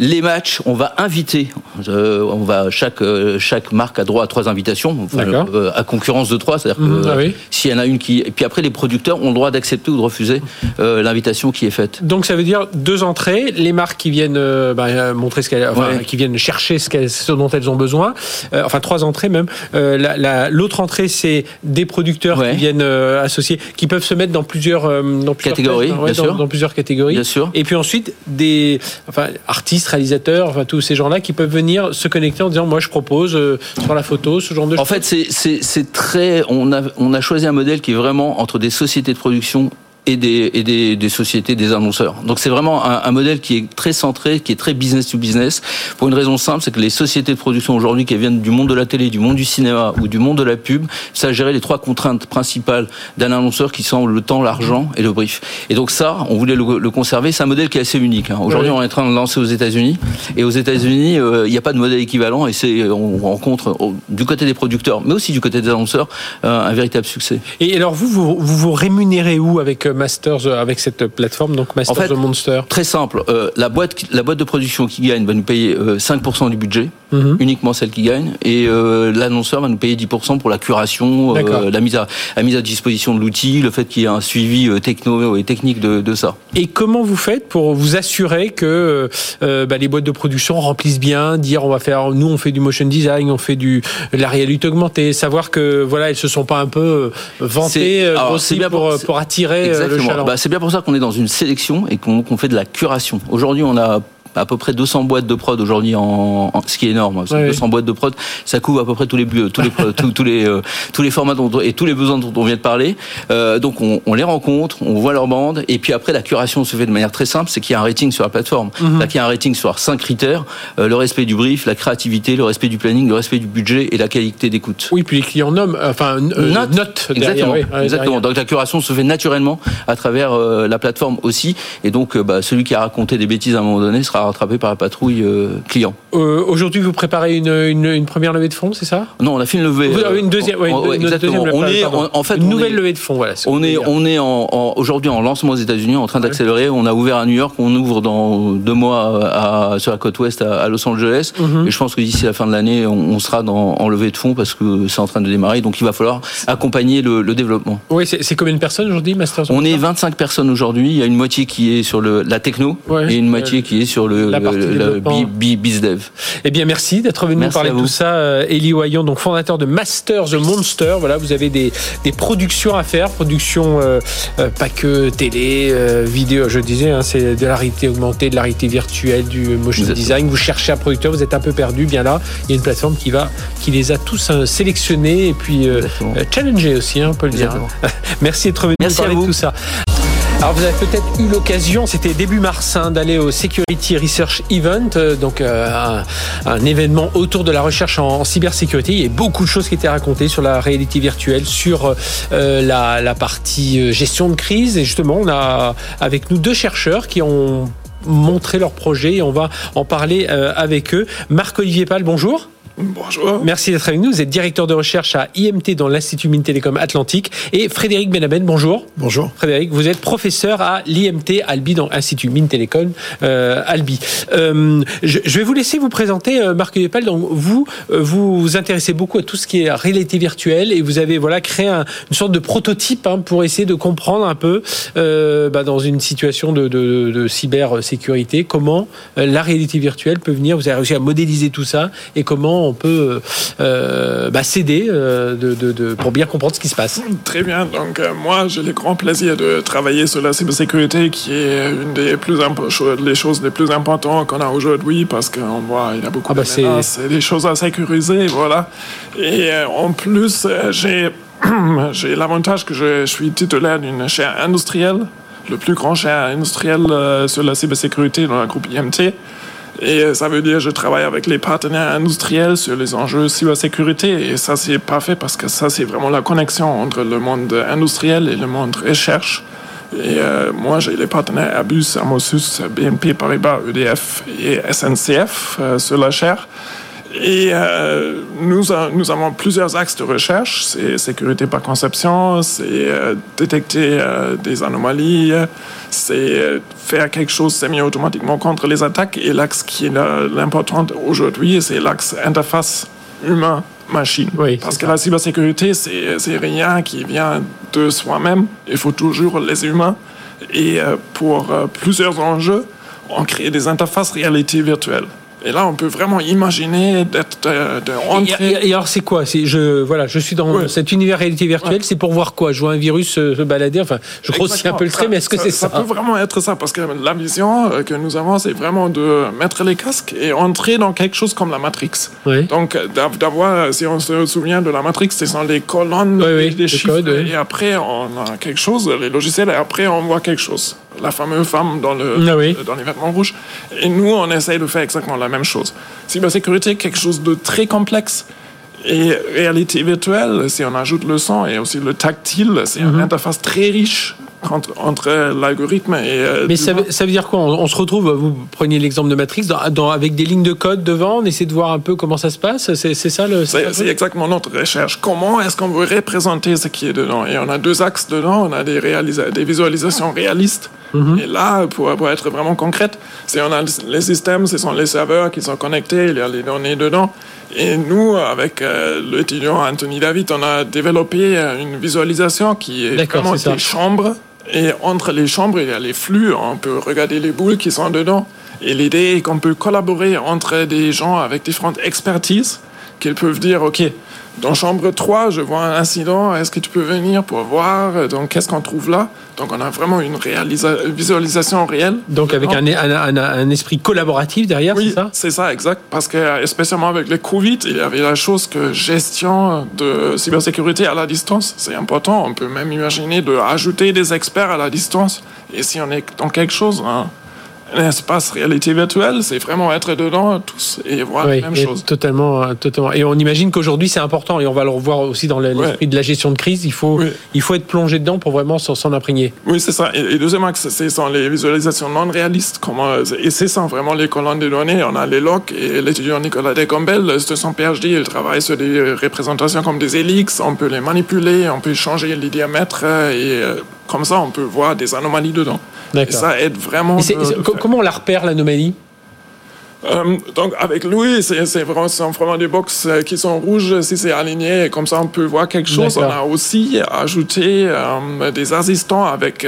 les matchs, on va inviter, euh, on va chaque euh, chaque marque a droit à trois invitations, enfin, euh, à concurrence de trois, c'est-à-dire que mhm. ah s'il y en a une qui, et puis après les producteurs ont le droit d'accepter ou de refuser l'invitation qui est faite. Donc ça veut dire deux entrées, les marques qui viennent bah, montrer ce qu'elles, enfin, qui viennent chercher ce, ce, dont elles ont besoin, enfin trois entrées même. l'autre entrée c'est des producteurs qui viennent associer, qui peuvent se mettre dans plusieurs dans plusieurs catégories, bien dans, sûr. dans, plusieurs catégories, bien sûr. Et puis ensuite des, enfin artistes réalisateurs, enfin tous ces gens-là qui peuvent venir se connecter en disant moi je propose euh, sur la photo ce genre de en fait, c'est très. On a, on a choisi un modèle qui est vraiment entre des sociétés de production et des, et des, des, sociétés, des annonceurs. Donc c'est vraiment un, un, modèle qui est très centré, qui est très business to business, pour une raison simple, c'est que les sociétés de production aujourd'hui qui viennent du monde de la télé, du monde du cinéma ou du monde de la pub, ça gérer les trois contraintes principales d'un annonceur qui sont le temps, l'argent et le brief. Et donc ça, on voulait le, le conserver. C'est un modèle qui est assez unique. Hein. Aujourd'hui, on est en train de lancer aux États-Unis, et aux États-Unis, euh, il n'y a pas de modèle équivalent, et c'est on rencontre du côté des producteurs, mais aussi du côté des annonceurs, euh, un véritable succès. Et alors vous, vous vous, vous rémunérez où avec euh, Masters euh, avec cette plateforme, donc Masters en fait, the Monster Très simple. Euh, la, boîte, la boîte de production qui gagne va nous payer euh, 5% du budget, mm -hmm. uniquement celle qui gagne, et euh, l'annonceur va nous payer 10% pour la curation, euh, la, mise à, la mise à disposition de l'outil, le fait qu'il y ait un suivi euh, techno et technique de, de, ça. Et comment vous faites pour vous assurer que bah, les boîtes de production remplissent bien, dire on va faire, nous on fait du motion design, on fait du la réalité augmentée, savoir que voilà, elles se sont pas un peu vantées aussi pour, pour, pour attirer Exactement. Bah, c'est bien pour ça qu'on est dans une sélection et qu'on qu fait de la curation. Aujourd'hui, on a à peu près 200 boîtes de prod aujourd'hui en, en, ce qui est énorme. Ouais, 200 ouais. boîtes de prod, ça couvre à peu près tous les tous les tous, tous, les euh, tous les formats dont, et tous les besoins dont on vient de parler. Euh, donc on, on, les rencontre, on voit leur bande et puis après la curation se fait de manière très simple, c'est qu'il y a un rating sur la plateforme. Mm -hmm. Là, il y a un rating sur cinq critères euh, le respect du brief, la créativité, le respect du planning, le respect du budget et la qualité d'écoute. Oui, puis les clients nomment, enfin note, note exactement, derrière, oui, exactement. Donc la curation se fait naturellement à travers la plateforme aussi et donc bah, celui qui a raconté des bêtises à un moment donné sera sera rattrapé par la patrouille client. Aujourd'hui, vous préparez une, une, première levée de fonds, c'est ça? Non, on a fait une levée. une deuxième, exactement. on est en, fait une nouvelle levée de fonds. Voilà. On est, on est en, aujourd'hui en lancement aux États-Unis, en train d'accélérer. On a ouvert à New York, on ouvre dans deux mois à, sur la côte ouest à, Los Angeles. Mhm. Et je pense que d'ici la fin de l'année, on, sera dans, en levée de fonds parce que c'est en train de démarrer. Donc il va falloir accompagner le, développement. Oui, c'est combien de personnes aujourd'hui, Masters On est 25 personnes aujourd'hui. Il y a une moitié qui est sur le, la techno et une moitié qui est sur le, la BizDev. Eh bien, merci d'être venu nous parler de tout ça. Elie Wayon, donc fondateur de Masters the Monster. Voilà, vous avez des, des productions à faire, productions euh, euh, pas que télé, euh, vidéo. Je disais, hein, c'est de la réalité augmentée, de la réalité virtuelle, du motion design. Vous cherchez un producteur, vous êtes un peu perdu. Bien là, il y a une plateforme qui va, qui les a tous sélectionnés et puis challengés aussi, hein, on peut le dire. Merci d'être venu nous parler de tout ça. Alors vous avez peut-être eu l'occasion, c'était début mars, hein, d'aller au Security Research Event, euh, donc euh, un, événement autour de la recherche en, cybersécurité. Il y a beaucoup de choses qui étaient racontées sur la réalité virtuelle, sur euh, la, la, partie gestion de crise. Et justement, on a avec nous deux chercheurs qui ont montré leur projet et on va en parler avec eux. Marc-Olivier Pal, bonjour. Bonjour. Merci d'être avec nous. Vous êtes directeur de recherche à IMT dans l'Institut Mines Télécom Atlantique. Et Frédéric Benaben, bonjour. Bonjour. Frédéric, vous êtes professeur à l'IMT Albi dans l'Institut Mines Télécom euh, Albi. Euh, je, vais vous laisser vous présenter, euh, Marc Lepal. Donc, vous, vous vous intéressez beaucoup à tout ce qui est réalité virtuelle et vous avez voilà créé une sorte de prototype hein, pour essayer de comprendre un peu bah, dans une situation de, de, de cybersécurité comment la réalité virtuelle peut venir. Vous avez réussi à modéliser tout ça et comment on peut euh, bah, s'aider euh, de, pour bien comprendre ce qui se passe. Très bien. Donc, euh, moi, j'ai le grand plaisir de travailler sur la cybersécurité, qui est une des plus les choses les plus importantes qu'on a aujourd'hui, parce qu'on voit il y a beaucoup ah bah de des choses à sécuriser, voilà. Et en plus, j'ai j'ai l'avantage que je, suis titulaire d'une chaire industrielle, le plus grand chaire industriel sur la cybersécurité dans le groupe IMT. Et ça veut dire que je travaille avec les partenaires industriels sur les enjeux cybersécurité. Et ça, c'est parfait parce que ça, c'est vraiment la connexion entre le monde industriel et le monde recherche. Et euh, moi, j'ai les partenaires Abus, Amosus, BNP Paribas, EDF et SNCF euh, sur la chaire. Et euh, nous, nous avons plusieurs axes de recherche. C'est sécurité par conception, c'est euh, détecter euh, des anomalies, c'est faire quelque chose semi-automatiquement contre les attaques. Et l'axe qui est l'important aujourd'hui, c'est l'axe interface humain-machine. Parce que la cybersécurité, c'est rien qui vient de soi-même. Il faut toujours les humains. Et pour plusieurs enjeux, on crée des interfaces réalité virtuelle. Et là, on peut vraiment imaginer d'être de, rentrer. Et, alors, c'est quoi? Je voilà, je suis dans cet univers réalité virtuelle. C'est pour voir quoi? Je vois un virus se, balader. Enfin, je grossis un peu le trait, mais est-ce que c'est ça, ça, peut vraiment être ça parce que la vision euh, que nous avons, c'est vraiment de mettre les casques et entrer dans quelque chose comme la Matrix. Donc, d'avoir, si on se souvient de la Matrix, ce sont les colonnes, des chiffres, et après on a quelque chose, les logiciels, et après on voit quelque chose la fameuse femme dans, le, ah dans les vêtements rouges. Et nous, on essaye de faire exactement la même chose. Cybersécurité, quelque chose de très complexe. Et réalité virtuelle, si on ajoute le son et aussi le tactile, c'est une mhm. interface très riche entre, entre l'algorithme et. Euh, Mais ça veut, ça veut, dire quoi on, se retrouve, vous preniez l'exemple de Matrix, dans, avec des lignes de code devant, on essaie de voir un peu comment ça se passe C'est ça le. C'est exactement notre recherche. Comment est-ce qu'on veut représenter ce qui est dedans? Et on a deux axes dedans. On a des, des visualisations réalistes Mhm. Et là, pour, être vraiment concrète, c'est on a les systèmes, ce sont les serveurs qui sont connectés, il y a les données dedans. Et nous, avec euh, l'étudiant Anthony David, on a développé euh, une visualisation qui est vraiment des chambres. Et entre les chambres, il y a les flux. On peut regarder les boules qui sont dedans. Et l'idée est qu'on peut collaborer entre des gens avec différentes expertises, qu'ils peuvent dire, OK, dans chambre 3, je vois un incident, est-ce que tu peux venir pour voir? Donc, qu'est-ce qu'on trouve là? Donc, on a vraiment une visualisation réelle. Donc, avec un, un, esprit collaboratif derrière, c'est ça? c'est ça, exact. Parce que, spécialement avec le Covid, il y avait la chose que gestion de cybersécurité à la distance, c'est important. On peut même imaginer de ajouter des experts à la distance. Et si on est dans quelque chose, hein, un espace réalité virtuelle, c'est vraiment être dedans tous et voir la même chose. Totalement, euh, totalement. Et on imagine qu'aujourd'hui c'est important et on va le revoir aussi dans l'esprit de la gestion de crise. Il faut, il faut être plongé dedans pour vraiment s'en imprégner. Oui, c'est ça. Et, deuxième axe, c'est sont les visualisations non réalistes. Comment, et c'est ça vraiment les colonnes de données. On a les logs et l'étudiant Nicolas Decombel de son PhD, il travaille sur des représentations comme des hélix. On peut les manipuler, on peut changer les diamètres et euh, comme ça on peut voir des anomalies dedans. Et ça aide vraiment. comment on la repère l'anomalie? Euh, donc avec Louis, c'est vraiment, vraiment des box euh, qui sont rouges si c'est aligné, comme ça on peut voir quelque chose. On a aussi ajouté euh, des assistants avec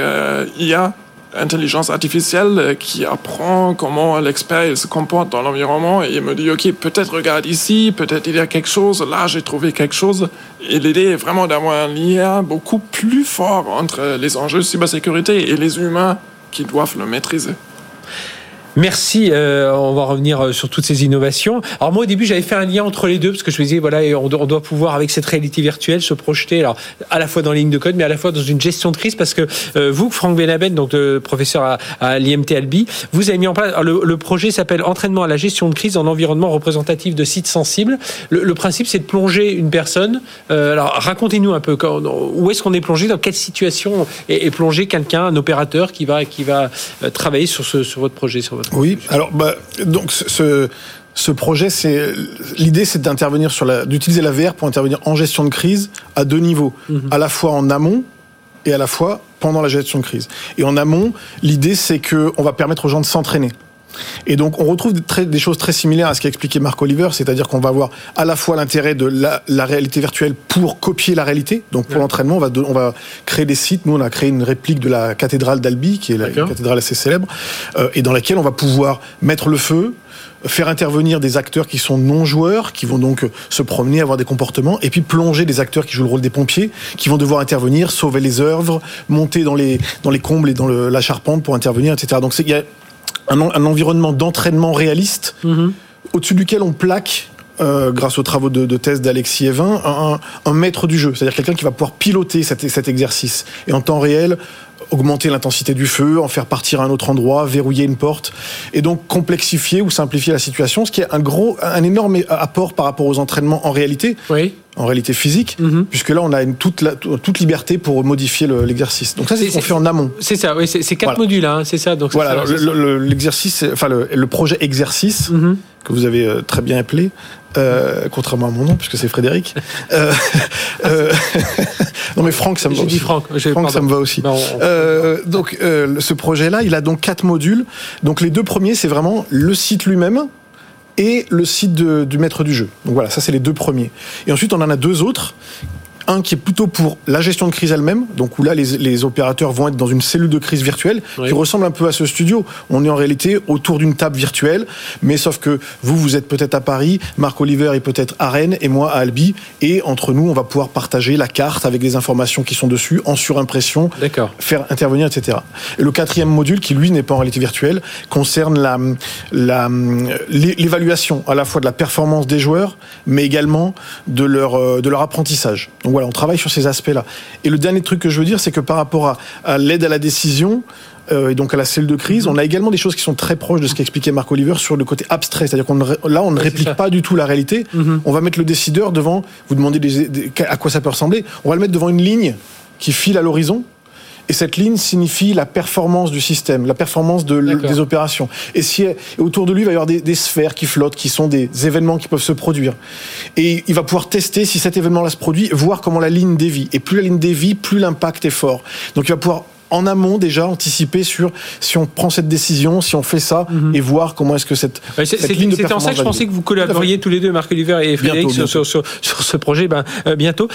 IA, intelligence artificielle, qui apprend comment l'expert se comporte dans l'environnement et me dit ok peut-être regarde ici, peut-être il y a quelque chose, là j'ai trouvé quelque chose. Et l'idée est vraiment d'avoir un lien beaucoup plus fort entre les enjeux de cybersécurité et les humains qui doivent le maîtriser. Merci. Euh, on va revenir euh, sur toutes ces innovations. Alors moi au début j'avais fait un lien entre les deux parce que je me disais voilà on doit, pouvoir avec cette réalité virtuelle se projeter alors à la fois dans les lignes de code mais à la fois dans une gestion de crise parce que euh, vous Franck Benaben donc professeur à, à l'IMT Albi vous avez mis en place le, le, projet s'appelle entraînement à la gestion de crise en environnement représentatif de sites sensibles. Le, le principe c'est de plonger une personne. Euh, alors racontez-nous un peu quand, où est-ce qu'on est plongé dans quelle situation est, plongé quelqu'un un opérateur qui va qui va travailler sur ce sur votre projet sur votre oui, alors bah, donc ce, ce projet, c'est l'idée, c'est d'intervenir sur la, d'utiliser la VR pour intervenir en gestion de crise à deux niveaux, mhm. à la fois en amont et à la fois pendant la gestion de crise. Et en amont, l'idée, c'est que on va permettre aux gens de s'entraîner. Et donc, on retrouve des, choses très similaires à ce qu'a expliqué Marc Oliver, c'est-à-dire qu'on va avoir à la fois l'intérêt de la, réalité virtuelle pour copier la réalité. Donc, pour l'entraînement, on va, on va créer des sites. Nous, on a créé une réplique de la cathédrale d'Albi, qui est la, une cathédrale assez célèbre, euh, et dans laquelle on va pouvoir mettre le feu, faire intervenir des acteurs qui sont non joueurs, qui vont donc se promener, avoir des comportements, et puis plonger des acteurs qui jouent le rôle des pompiers, qui vont devoir intervenir, sauver les œuvres, monter dans les dans les combles et dans la charpente pour intervenir, etc. Donc il y a un, environnement d'entraînement réaliste mhm. au-dessus duquel on plaque euh, grâce aux travaux de, thèse d'Alexis Evin, un, un, maître du jeu, c'est-à-dire quelqu'un qui va pouvoir piloter cet, cet, exercice et en temps réel augmenter l'intensité du feu, en faire partir à un autre endroit, verrouiller une porte, et donc complexifier ou simplifier la situation, ce qui est un gros, un énorme apport par rapport aux entraînements en réalité. Oui en réalité physique, mhm. puisque là on a une toute, toute liberté pour modifier l'exercice. donc ça c'est ce qu'on fait en amont. C'est ça, oui, c'est quatre modules, hein, c'est ça. Donc voilà, l'exercice, enfin le, projet exercice mhm. Que vous avez euh, très bien appelé, euh, contrairement à mon nom puisque c'est Frédéric. euh, euh, non mais Franck ça me va aussi. Franck, Franck ça me va aussi. donc ce projet-là, il a donc quatre modules. Donc les deux premiers, c'est vraiment le site lui-même et le site du maître du jeu. Donc voilà, ça c'est les deux premiers. Et ensuite on en a deux autres un qui est plutôt pour la gestion de crise elle-même, donc où là les, les, opérateurs vont être dans une cellule de crise virtuelle qui ressemble un peu à ce studio. On est en réalité autour d'une table virtuelle, mais sauf que vous, vous êtes peut-être à Paris, Marc Oliver est peut-être à Rennes et moi à Albi, et entre nous, on va pouvoir partager la carte avec les informations qui sont dessus en surimpression, faire intervenir, etc. Et le quatrième module, qui lui n'est pas en réalité virtuelle, concerne la, la, l'évaluation à la fois de la performance des joueurs, mais également de leur, euh, de leur apprentissage. Donc voilà, on travaille sur ces aspects-là. Et le dernier truc que je veux dire, c'est que par rapport à, l'aide à la décision, euh, et donc à la cellule de crise. On a également des choses qui sont très proches de ce qu'expliquait Marc Oliver sur le côté abstrait, c'est-à-dire qu'on là on ne réplique pas du tout la réalité. Mhm. On va mettre le décideur devant. Vous demandez à quoi ça peut ressembler. On va le mettre devant une ligne qui file à l'horizon et cette ligne signifie la performance du système, la performance de, des opérations. Et, si, autour de lui, il va y avoir des, des, sphères qui flottent, qui sont des événements qui peuvent se produire. Et il va pouvoir tester si cet événement-là se produit, voir comment la ligne dévie. Et plus la ligne dévie, plus l'impact est fort. Donc il va pouvoir en amont déjà anticiper sur si on prend cette décision, si on fait ça, mhm. et voir comment est-ce que cette, cette ligne de C'était en ça que je pensais que vous collaboriez tous les deux, Marc Oliver et Frédéric, sur, Sur, ce projet. Ben, euh, bientôt.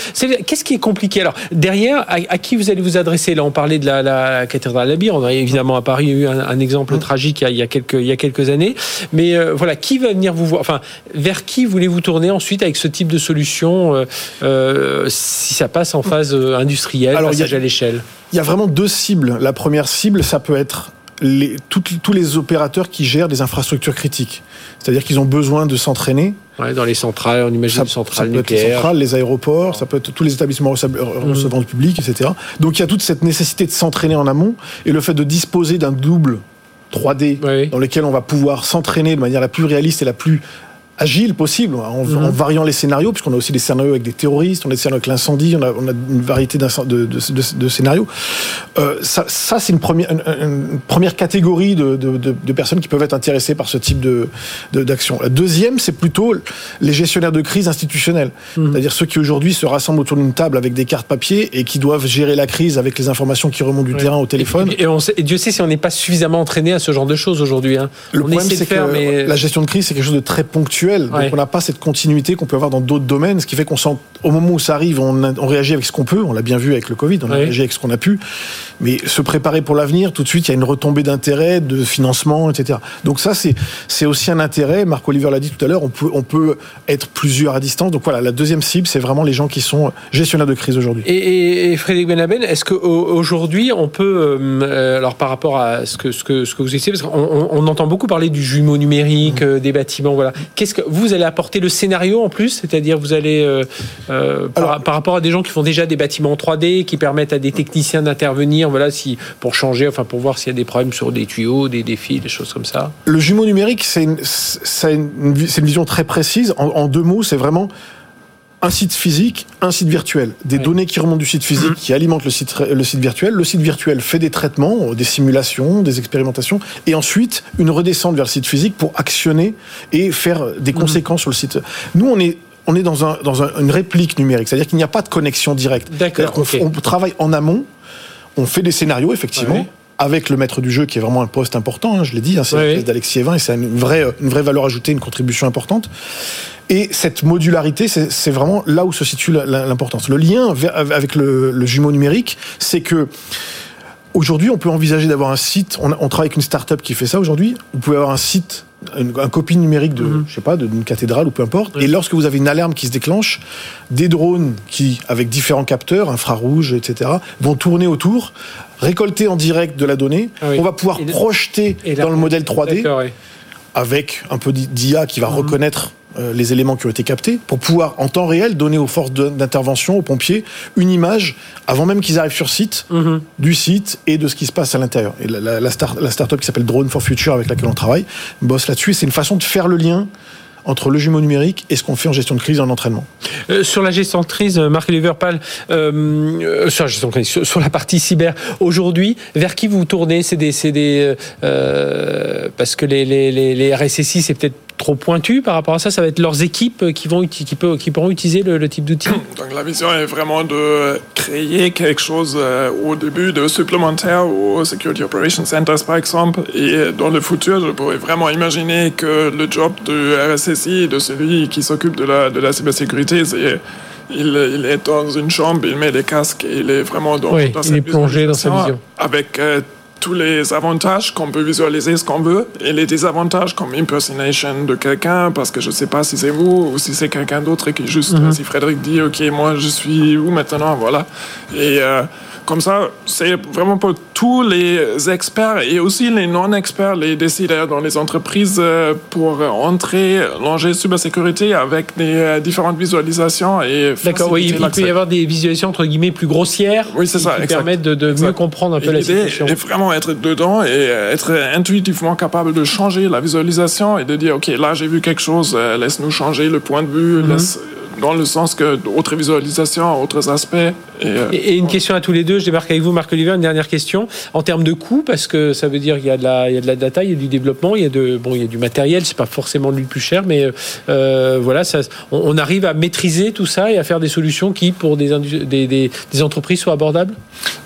Qu'est-ce qui est compliqué? Alors, derrière, à, qui vous allez vous adresser? Là, on parlait de la, la cathédrale d'Albi. On a évidemment à Paris eu un, exemple mhm. tragique il y, a, quelques, il y a quelques années. Mais euh, voilà, qui va venir vous voir? Enfin, vers qui voulez-vous tourner ensuite avec ce type de solution euh, si ça passe en phase industrielle, Alors, passage à l'échelle? Il y a vraiment deux cibles. La première cible, ça peut être les, tous les opérateurs qui gèrent des infrastructures critiques. C'est-à-dire qu'ils ont besoin de s'entraîner. Ouais, dans les centrales, on imagine ça, les centrales ça peut Être les centrales, les aéroports, ça peut être tous les établissements recevant mmh. du public, etc. Donc il y a toute cette nécessité de s'entraîner en amont et le fait de disposer d'un double 3D dans lesquels on va pouvoir s'entraîner de manière la plus réaliste et la plus agile possible, en, mhm. variant les scénarios, puisqu'on a aussi des scénarios avec des terroristes, on a des scénarios avec l'incendie, on a, on a, une variété de, de, de, scénarios. Euh, ça, ça c'est une première, une, première catégorie de, personnes qui peuvent être intéressées par ce type de d'action. La deuxième, c'est plutôt les gestionnaires de crise institutionnels, mhm. c'est-à-dire ceux qui aujourd'hui se rassemblent autour d'une table avec des cartes papier et qui doivent gérer la crise avec les informations qui remontent du terrain au téléphone. Et, on et, Dieu sait si on n'est pas suffisamment entraîné à ce genre de choses aujourd'hui. Hein. Le problème, c'est que mais... la gestion de crise, c'est quelque chose de très ponctuel donc on n'a pas cette continuité qu'on peut avoir dans d'autres domaines, ce qui fait qu'on sent, au moment où ça arrive, on, réagit avec ce qu'on peut. On l'a bien vu avec le Covid, on a réagi avec ce qu'on a pu. Mais se préparer pour l'avenir, tout de suite, il y a une retombée d'intérêt, de financement, etc. Donc ça, c'est aussi un intérêt. Marc Oliver l'a dit tout à l'heure, on peut, on peut être plusieurs à distance. Donc voilà, la deuxième cible, c'est vraiment les gens qui sont gestionnaires de crise aujourd'hui. Et, Frédéric Benaben, est-ce qu'aujourd'hui, on peut, euh, alors par rapport à ce que, ce que, ce que vous essayez, parce qu'on on entend beaucoup parler du jumeau numérique, mmh. euh, des bâtiments, voilà. Qu'est-ce que vous allez apporter le scénario en plus, c'est-à-dire vous allez euh, euh, par, rapport à des gens qui font déjà des bâtiments 3D, qui permettent à des techniciens d'intervenir, voilà, si pour changer, enfin pour voir s'il y a des problèmes sur des tuyaux, des défis, des choses comme ça. Le jumeau numérique, c'est une, une, vision très précise. en deux mots, c'est vraiment un site physique, un site virtuel. Des données qui remontent du site physique, qui alimentent le site, le site virtuel. Le site virtuel fait des traitements, des simulations, des expérimentations, et ensuite une redescente vers le site physique pour actionner et faire des mhm. conséquences sur le site. Nous, on est on est dans, un, dans une réplique numérique, c'est-à-dire qu'il n'y a pas de connexion directe. D'accord. On, on, travaille en amont, on fait des scénarios, effectivement. avec le maître du jeu qui est vraiment un poste important, hein, je l'ai dit, hein, c'est ouais, d'Alexis Evin et c'est une vraie, une vraie valeur ajoutée, une contribution importante. Et cette modularité, c'est vraiment là où se situe l'importance. Le lien avec le, jumeau numérique, c'est que aujourd'hui, on peut envisager d'avoir un site. On, travaille avec une start-up qui fait ça aujourd'hui. Vous pouvez avoir un site un copie numérique de, mhm. je sais pas, d'une cathédrale ou peu importe. Et lorsque vous avez une alarme qui se déclenche, des drones qui, avec différents capteurs, infrarouges, etc., vont tourner autour, récolter en direct de la donnée. Ah on va pouvoir projeter dans le modèle 3D avec un peu d'IA qui va mhm. reconnaître euh, les éléments qui ont été captés pour pouvoir en temps réel donner aux forces d'intervention, aux pompiers, une image avant même qu'ils arrivent sur site mhm. du site et de ce qui se passe à l'intérieur. Et la, la, start-up qui s'appelle Drone for Future avec laquelle on travaille bosse là-dessus. C'est une façon de faire le lien entre le jumeau numérique et ce qu'on fait en gestion de crise en entraînement. Euh, sur la gestion de crise, euh, Marc Liverpal, euh, sur, la gestion de crise, sur, la partie cyber, aujourd'hui, vers qui vous tournez? C'est des, des parce que les, les, les RSSI, c'est peut-être trop pointu par rapport à ça Ça va être leurs équipes qui, vont, qui, peut, qui pourront utiliser le, type d'outil Donc la vision est vraiment de créer quelque chose euh, au début de supplémentaire au Security Operations Centers par exemple. Et dans le futur, je pourrais vraiment imaginer que le job du RSSI, de celui qui s'occupe de la, de la cybersécurité, c'est il, est dans une chambre, il met des casques il est vraiment dans, oui, il est plongé dans sa vision. Avec euh, tous les avantages qu'on peut visualiser ce qu'on veut et les désavantages comme impersonation de quelqu'un parce que je sais pas si c'est vous ou si c'est quelqu'un d'autre et qui juste mhm. si Frédéric dit ok moi je suis où maintenant voilà et euh, comme ça, c'est vraiment pour tous les experts et aussi les non-experts, les décideurs dans les entreprises euh, pour entrer l'enjeu cybersécurité avec des euh, différentes visualisations. et D'accord, oui, il peut y avoir des visualisations entre guillemets plus grossières oui, c'est ça, qui permettent de, mieux comprendre un peu la situation. Et vraiment être dedans et être intuitivement capable de changer la visualisation et de dire, OK, là j'ai vu quelque chose, euh, laisse-nous changer le point de vue, mhm. laisse dans le sens que d'autres visualisations, autres aspects. Euh, et, une question à tous les deux, je débarque avec vous, Marc Olivier, une dernière question. En termes de coût, parce que ça veut dire qu'il y a de la, il y a de la data, il y a du développement, il y a, de, bon, il y a du matériel, c'est pas forcément le plus cher, mais euh, voilà, ça, on, arrive à maîtriser tout ça et à faire des solutions qui, pour des, des, des, entreprises, soient abordables?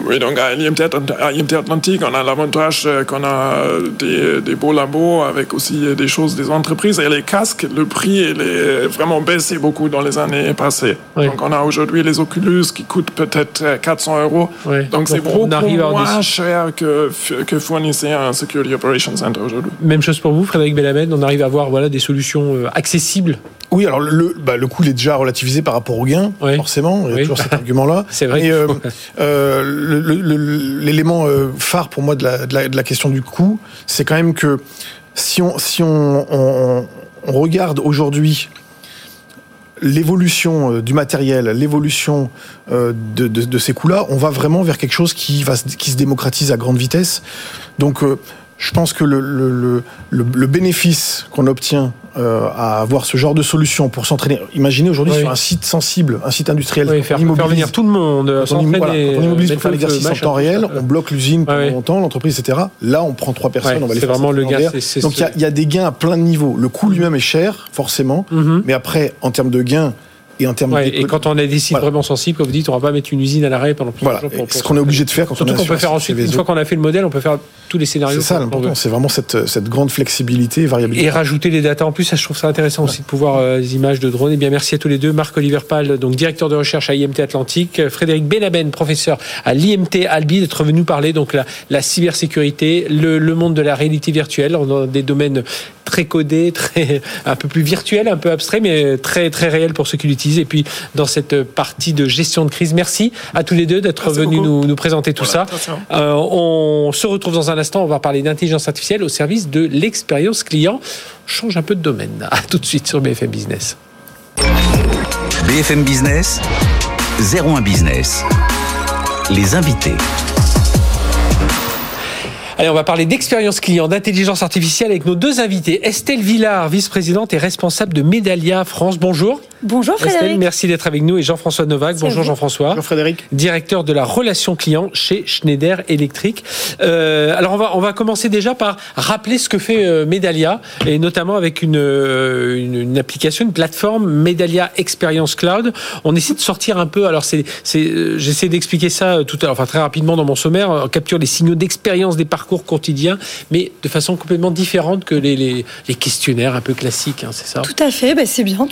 Oui, donc à IMT, Atlantique, on a l'avantage euh, qu'on a des, des, beaux labos avec aussi des choses des entreprises et les casques, le prix il est vraiment baissé beaucoup dans les années passées. Donc on a aujourd'hui les Oculus qui coûtent peut-être 400 euros. Donc c'est beaucoup moins cher que, que fournissait un Security Operations Center aujourd'hui. Même chose pour vous, Frédéric Bellamed, on arrive à avoir voilà, des solutions euh, accessibles oui, alors le, bah, le coût il est déjà relativisé par rapport au gain, forcément. Il y a toujours cet argument-là. C'est vrai. Euh, euh, l'élément phare pour moi de la, de la, question du coût, c'est quand même que si on, si on, on regarde aujourd'hui l'évolution euh, du matériel, l'évolution euh, de, de, de, ces coûts-là, on va vraiment vers quelque chose qui, va, qui se démocratise à grande vitesse. Donc, euh, je pense que le, le, le, bénéfice qu'on obtient euh, à avoir ce genre de solution pour s'entraîner. Imaginez aujourd'hui sur un site sensible, un site industriel, oui, faire, faire, venir tout le monde. Quand on, voilà, on immobilise pour faire l'exercice en temps réel, on bloque l'usine pendant longtemps, l'entreprise, etc. Là, on prend trois personnes, on va les faire. vraiment le gain. Donc il y, a des gains à plein de niveaux. Le coût lui-même est cher, forcément, mhm. mais après, en termes de gains et en termes et quand on a des sites vraiment sensibles, comme vous dites, on va pas mettre une usine à l'arrêt pendant plusieurs voilà. jours. ce qu'on est obligé de faire quand Surtout qu'on peut faire ensuite, une fois qu'on a fait le modèle, on peut faire tous les scénarios. C'est ça l'important, c'est vraiment cette, cette grande flexibilité et variabilité. Et rajouter les datas en plus, ça, je trouve ça intéressant aussi de pouvoir euh, les images de drones. Et eh bien merci à tous les deux. Marc-Oliver Pal, donc directeur de recherche à IMT Atlantique, Frédéric Benaben, professeur à l'IMT Albi, d'être venu parler donc la, la cybersécurité, le, le monde de la réalité virtuelle, dans des domaines très codés, très un peu plus virtuels, un peu abstraits, mais très très réels pour ceux qui l'utilisent. Et puis dans cette partie de gestion de crise. Merci à tous les deux d'être venus nous, nous, présenter tout ça. Euh, on se retrouve dans un instant. On va parler d'intelligence artificielle au service de l'expérience client. On change un peu de domaine. À tout de suite sur BFM Business. BFM Business, 01 Business. Les invités. Allez, on va parler d'expérience client, d'intelligence artificielle avec nos deux invités. Estelle Villard, vice-présidente et responsable de Medalia France. Bonjour. Bonjour Frédéric. merci d'être avec nous et Jean-François Novak. Bonjour Jean-François. Bonjour Frédéric. Directeur de la relation client chez Schneider Electric. Euh, alors on va on va commencer déjà par rappeler ce que fait euh, Medalia et notamment avec une, euh, une, une application, une plateforme Medalia Experience Cloud. On essaie de sortir un peu. Alors c'est c'est j'essaie d'expliquer ça tout à l'heure, enfin très rapidement dans mon sommaire. On capture les signaux d'expérience des parcours quotidiens, mais de façon complètement différente que les, les, les questionnaires un peu classiques. Hein, c'est ça? Tout à fait. Ben, c'est bien.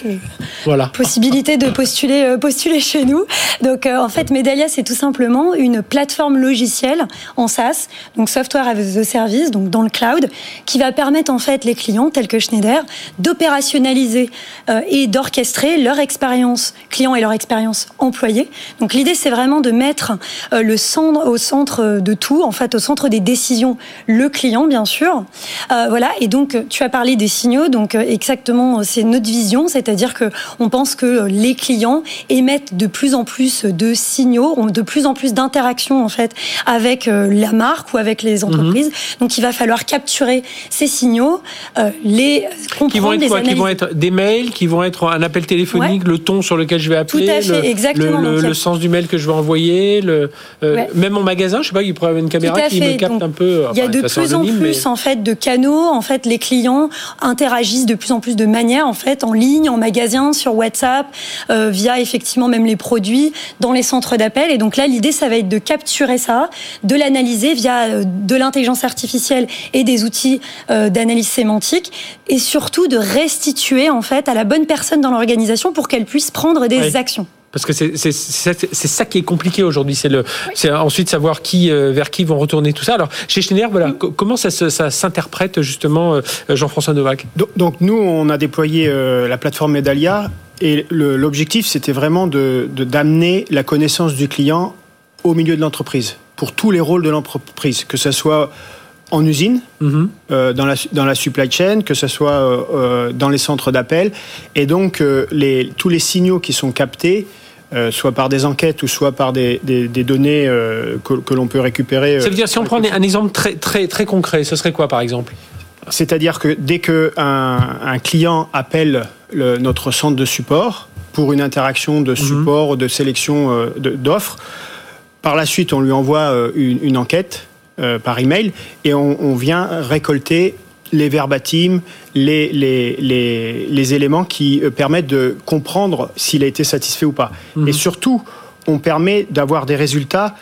Voilà. Possibilité de postuler, euh, postuler chez nous. Donc, euh, en fait, Medalia, c'est tout simplement une plateforme logicielle en SaaS, donc Software as a Service, donc dans le cloud, qui va permettre en fait les clients tels que Schneider d'opérationnaliser euh, et d'orchestrer leur expérience client et leur expérience employée. Donc, l'idée, c'est vraiment de mettre le centre au centre de tout, en fait, au centre des décisions, le client, bien sûr. voilà. Et donc, tu as parlé des signaux. Donc, exactement, c'est notre vision, c'est-à-dire que pense que les clients émettent de plus en plus de signaux, ont de plus en plus d'interactions en fait avec euh, la marque ou avec les entreprises. Mhm. Donc il va falloir capturer ces signaux, euh, les comprendre, qui vont être quoi Qui vont être des mails, qui vont être un appel téléphonique, le ton sur lequel je vais appeler, Tout à fait, le, exactement. le, sens du mail que je vais envoyer, le, euh, même en magasin, je sais pas, il pourrait avoir une caméra qui me capte un peu. il y a de plus en plus en fait de canaux. En fait, les clients interagissent de plus en plus de manière en fait en ligne, en magasin, sur WhatsApp, euh, via effectivement même les produits dans les centres d'appel. Et donc là, l'idée, ça va être de capturer ça, de l'analyser via euh, de l'intelligence artificielle et des outils euh, d'analyse sémantique, et surtout de restituer en fait à la bonne personne dans l'organisation pour qu'elle puisse prendre des actions. Parce que c'est ça qui est compliqué aujourd'hui. C'est le, c'est ensuite savoir qui vers qui vont retourner tout ça. Alors chez Schneider, voilà, mm. comment ça, ça s'interprète justement, Jean-François Novak? Donc, nous, on a déployé la plateforme Medalia et l'objectif, c'était vraiment de d'amener la connaissance du client au milieu de l'entreprise, pour tous les rôles de l'entreprise, que ce soit en usine, mhm. euh, dans, la, dans la supply chain, que ce soit euh, euh, dans les centres d'appel. Et donc, les, tous les signaux qui sont captés, soit par des enquêtes ou soit par des, des, données que, que l'on peut récupérer. Ça veut dire, si on prend un exemple très, très, très concret, ce serait quoi par exemple? C'est-à-dire que dès qu'un un client appelle notre centre de support pour une interaction de mhm. support, de sélection euh, d'offres. Par la suite, on lui envoie euh, une, enquête euh, par email et on, vient récolter les verbatims, les, les, les, éléments qui permettent de comprendre s'il a été satisfait ou pas. Mhm. Et surtout, on permet d'avoir des résultats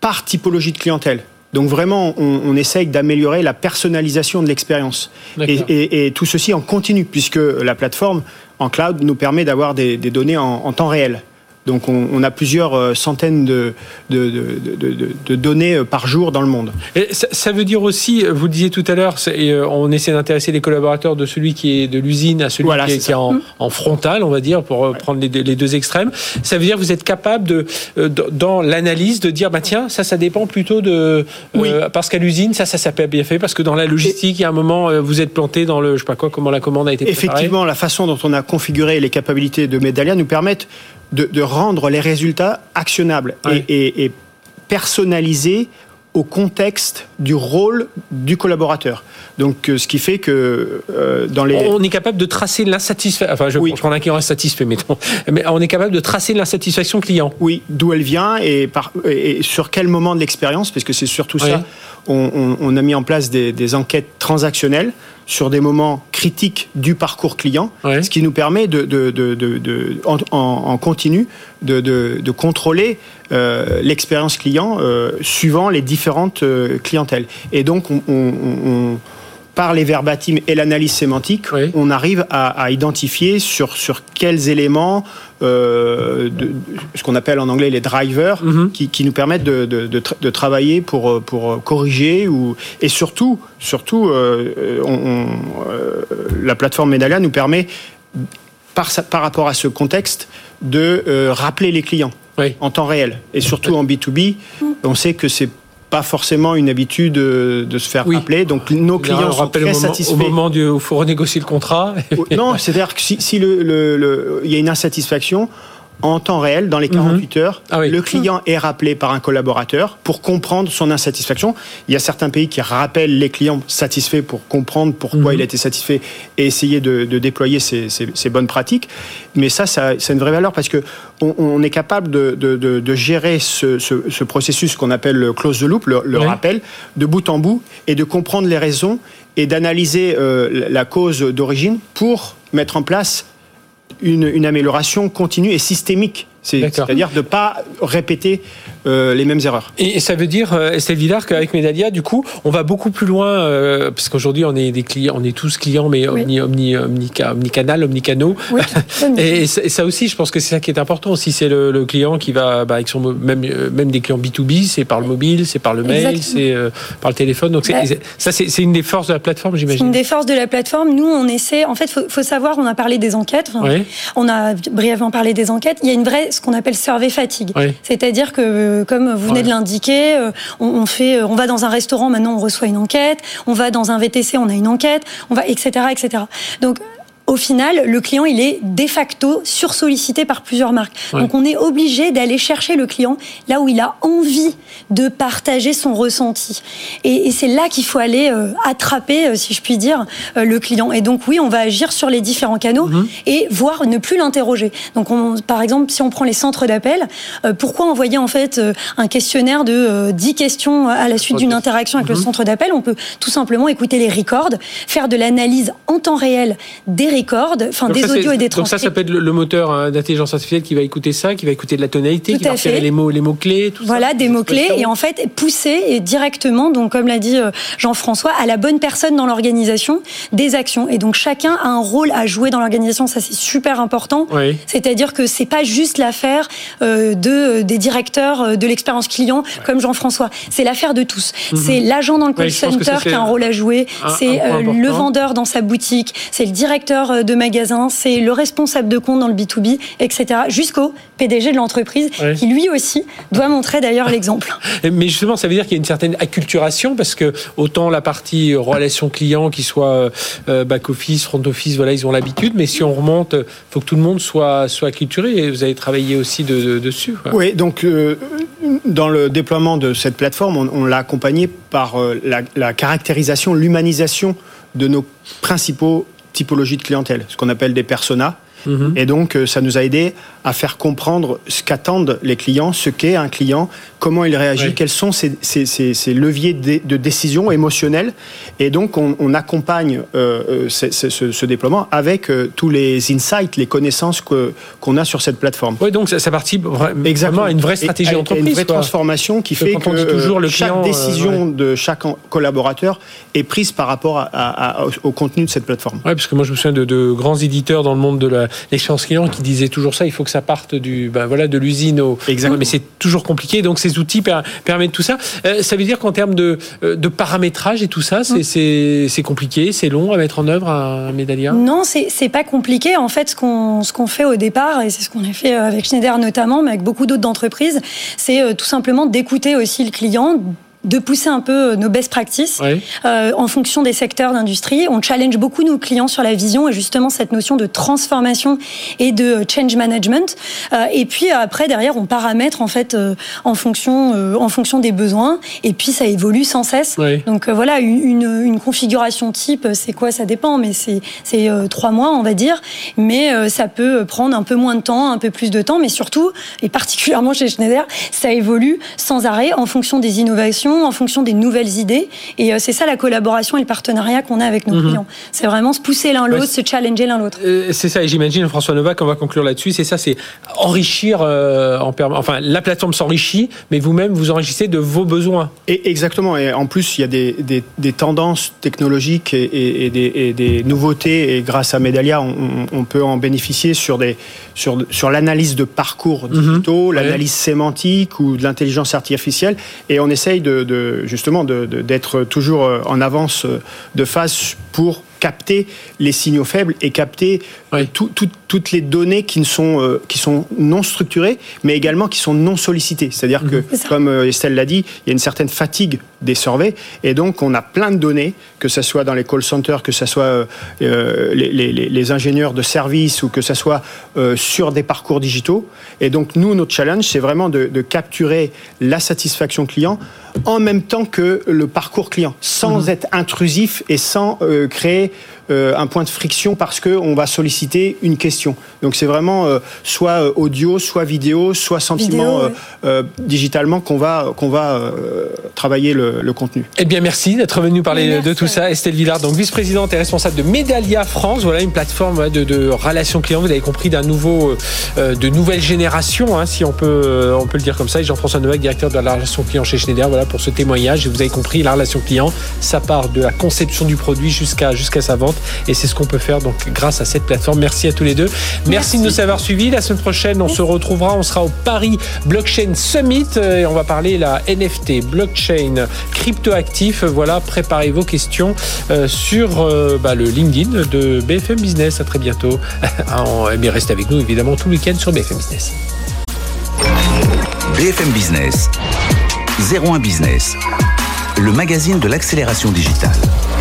par typologie de clientèle. Donc vraiment, on, essaye d'améliorer la personnalisation de l'expérience. Et, tout ceci en continu, puisque la plateforme en cloud nous permet d'avoir des, données en temps réel. Donc on, a plusieurs euh, centaines de, de, données euh, par jour dans le monde. Et ça, veut dire aussi, vous le disiez tout à l'heure, euh, on essaie d'intéresser les collaborateurs de celui qui est de l'usine à celui qui, est, en, frontal, on va dire, pour prendre les, deux extrêmes. Ça veut dire que vous êtes capable de, dans l'analyse, de dire, bah tiens, ça, ça dépend plutôt de... parce qu'à l'usine, ça, ça s'appelle bien fait, parce que dans la logistique, il y a un moment, vous êtes planté dans le, je sais pas quoi, comment la commande a été préparée. Effectivement, la façon dont on a configuré les capacités de Medalia nous permettent de, rendre les résultats actionnables et, personnalisés au contexte du rôle du collaborateur. Donc, euh, ce qui fait que euh, dans les... On est capable de tracer l'insatisfaction... Enfin, je, oui. prends un client insatisfait, mettons. Mais on est capable de tracer l'insatisfaction client. Oui, d'où elle vient et, par, et, sur quel moment de l'expérience, parce que c'est surtout ça. On, on, a mis en place des, des enquêtes transactionnelles sur des moments critiques du parcours client, ce qui nous permet de, de, de, de en, en, continu de, contrôler euh, l'expérience client euh, suivant les différentes euh, clientèles. Et donc, on, on, on par les verbatims et l'analyse sémantique, on arrive à, identifier sur, sur quels éléments, euh, de, ce qu'on appelle en anglais les drivers, mhm. qui, qui, nous permettent de, de, de, travailler pour, pour corriger ou, et surtout, surtout euh, on, euh, la plateforme Medalia nous permet, par, par rapport à ce contexte, de euh, rappeler les clients. en temps réel. Et surtout en B2B, on sait que c'est pas forcément une habitude de, se faire rappeler. Donc nos clients sont très satisfaits. Au moment où il faut renégocier le contrat. non, c'est-à-dire que si, le, le, il y a une insatisfaction, en temps réel, dans les 48 mhm. heures, ah le client est rappelé par un collaborateur pour comprendre son insatisfaction. Il y a certains pays qui rappellent les clients satisfaits pour comprendre pourquoi mhm. il a été satisfait et essayer de, déployer ces, bonnes pratiques. Mais ça, ça c'est une vraie valeur parce que on, est capable de, gérer ce, processus qu'on appelle le close the loop, le, rappel, de bout en bout et de comprendre les raisons et d'analyser euh, la cause d'origine pour mettre en place une, amélioration continue et systémique. C'est-à-dire de ne pas répéter euh, les mêmes erreurs. Et ça veut dire, euh, Estelle Villard, qu'avec Medalia, du coup, on va beaucoup plus loin, euh, parce qu'aujourd'hui, on est des clients, on est tous clients, mais omni, omni, omni, omnicanal, omnicano. et, ça aussi, je pense que c'est ça qui est important. Si c'est le, client qui va, bah, avec son, même, même des clients B2B, c'est par le mobile, c'est par le mail, c'est par le téléphone. Donc ça, c'est une des forces de la plateforme, j'imagine. Une des forces de la plateforme. Nous, on essaie. En fait, faut, faut savoir, on a parlé des enquêtes. On a brièvement parlé des enquêtes. Il y a une vraie, ce qu'on appelle survey fatigue. C'est-à-dire que euh, comme vous venez de l'indiquer, euh, on, fait, euh, on va dans un restaurant, maintenant on reçoit une enquête, on va dans un VTC, on a une enquête, on va, etc., etc. Donc au final, le client, il est de facto sursollicité par plusieurs marques. Donc, on est obligé d'aller chercher le client là où il a envie de partager son ressenti. Et, c'est là qu'il faut aller euh, attraper, euh, si je puis dire, euh, le client. Et donc, oui, on va agir sur les différents canaux mhm. et voir ne plus l'interroger. Donc, on, par exemple, si on prend les centres d'appel, pourquoi envoyer en fait un questionnaire de 10 questions à la suite d'une interaction avec le mhm. centre d'appel? On peut tout simplement écouter les records, faire de l'analyse en temps réel des records enfin des audios et des transcripts. Donc ça, ça peut être le, moteur hein, d'intelligence artificielle qui va écouter ça, qui va écouter de la tonalité, qui va repérer les mots, les mots clés, tout voilà, des mots clés et en fait pousser directement, donc comme l'a dit euh, Jean-François, à la bonne personne dans l'organisation des actions. Et donc chacun a un rôle à jouer dans l'organisation. Ça c'est super important. C'est-à-dire que c'est pas juste l'affaire euh, de euh, des directeurs de l'expérience client comme Jean-François. C'est l'affaire de tous. Mhm. C'est l'agent dans le call center qui a un rôle à jouer. C'est le vendeur dans sa boutique. C'est le directeur euh, de magasin, c'est le responsable de compte dans le B2B, etc. Jusqu'au PDG de l'entreprise, qui lui aussi doit montrer d'ailleurs l'exemple. Mais justement, ça veut dire qu'il y a une certaine acculturation, parce que autant la partie relation client, qui soit euh, back-office, front-office, voilà, ils ont l'habitude, mais si on remonte, il faut que tout le monde soit, soit acculturé, et vous avez travaillé aussi dessus. Oui, donc euh, dans le déploiement de cette plateforme, on, l'a accompagné par la, la caractérisation, l'humanisation de nos principaux typologie de clientèle, ce qu'on appelle des personas. Mhm. Et donc, euh, ça nous a aidé à faire comprendre ce qu'attendent les clients, ce qu'est un client, comment il réagit, quels sont ses, leviers de, décision émotionnelle. Et donc, on, accompagne euh, euh, ce, déploiement avec tous les insights, les connaissances qu'on a sur cette plateforme. Oui, donc ça, participe vraiment à une vraie stratégie d'entreprise. Une vraie transformation qui fait que toujours le chaque décision de chaque collaborateur est prise par rapport au contenu de cette plateforme. Oui, parce que moi, je me souviens de, de grands éditeurs dans le monde de la l'échéance client qui disait toujours ça. Il faut que ça parte du, ben voilà, de l'usine au. Exactement. Mais c'est toujours compliqué. Donc ces outils permettent tout ça. Euh, ça veut dire qu'en termes de, euh, de, paramétrage et tout ça, c'est compliqué, c'est long à mettre en œuvre un médaillon Non, c'est pas compliqué. En fait, ce qu'on ce qu'on fait au départ, et c'est ce qu'on a fait avec Schneider notamment, mais avec beaucoup d'autres entreprises, c'est euh, tout simplement d'écouter aussi le client de pousser un peu nos best practices euh, en fonction des secteurs d'industrie. On challenge beaucoup nos clients sur la vision et justement cette notion de transformation et de change management. Euh, et puis après derrière on paramètre en fait euh, en fonction euh, en fonction des besoins et puis ça évolue sans cesse. Donc euh, voilà une, une, configuration type c'est quoi ça dépend mais c'est c'est trois mois on va dire mais ça peut prendre un peu moins de temps un peu plus de temps mais surtout et particulièrement chez Schneider ça évolue sans arrêt en fonction des innovations en fonction des nouvelles idées et c'est ça la collaboration et le partenariat qu'on a avec nos mhm. clients. C'est vraiment se pousser l'un l'autre, se challenger l'un l'autre. c'est ça et j'imagine François Novak on va conclure là-dessus c'est ça c'est enrichir en enfin la plateforme s'enrichit mais vous-même vous enrichissez de vos besoins. Et exactement. Et en plus, il y a des, des, des tendances technologiques et, et, des, et, des, nouveautés. Et grâce à Medalia, on, on peut en bénéficier sur, des, sur, sur l'analyse de parcours mhm. digitaux, l'analyse sémantique ou de l'intelligence artificielle. Et on essaye de, de justement d'être toujours en avance de phase pour capter les signaux faibles et capter euh, toutes les données qui, ne sont, euh, qui sont non structurées, mais également qui sont non sollicitées. C'est-à-dire que, comme euh, Estelle l'a dit, il y a une certaine fatigue des surveys, et donc on a plein de données, que ce soit dans les call centers, que ce soit les, les, les, ingénieurs de service ou que ce soit sur des parcours digitaux. Et donc nous, notre challenge, c'est vraiment de, de capturer la satisfaction client en même temps que le parcours client, sans mhm. être intrusif et sans euh, créer euh, un point de friction parce qu'on va solliciter une question. Donc c'est vraiment euh, soit euh, audio, soit vidéo, soit sentiment digitalement qu'on va, qu'on va travailler le, contenu. Eh bien merci d'être venu parler de tout ça. Estelle Villard, donc vice-présidente et responsable de Medalia France, voilà une plateforme de, de relations clients, vous avez compris, d'un nouveau, de nouvelle génération, hein, si on peut, on peut le dire comme ça. Et Jean-François Novak, directeur de la relation client chez Schneider, voilà pour ce témoignage. Vous avez compris, la relation client, ça part de la conception du produit jusqu'à jusqu'à sa vente. Et c'est ce qu'on peut faire donc grâce à cette plateforme. Merci à tous les deux. Merci, de nous avoir suivis. La semaine prochaine, on se retrouvera. On sera au Paris Blockchain Summit et on va parler la NFT, blockchain, cryptoactif. Voilà, préparez vos questions euh, sur euh, bah, le LinkedIn de BFM Business. À très bientôt. Mais restez avec nous évidemment tout le week-end sur BFM Business. BFM Business, 01 Business, le magazine de l'accélération digitale.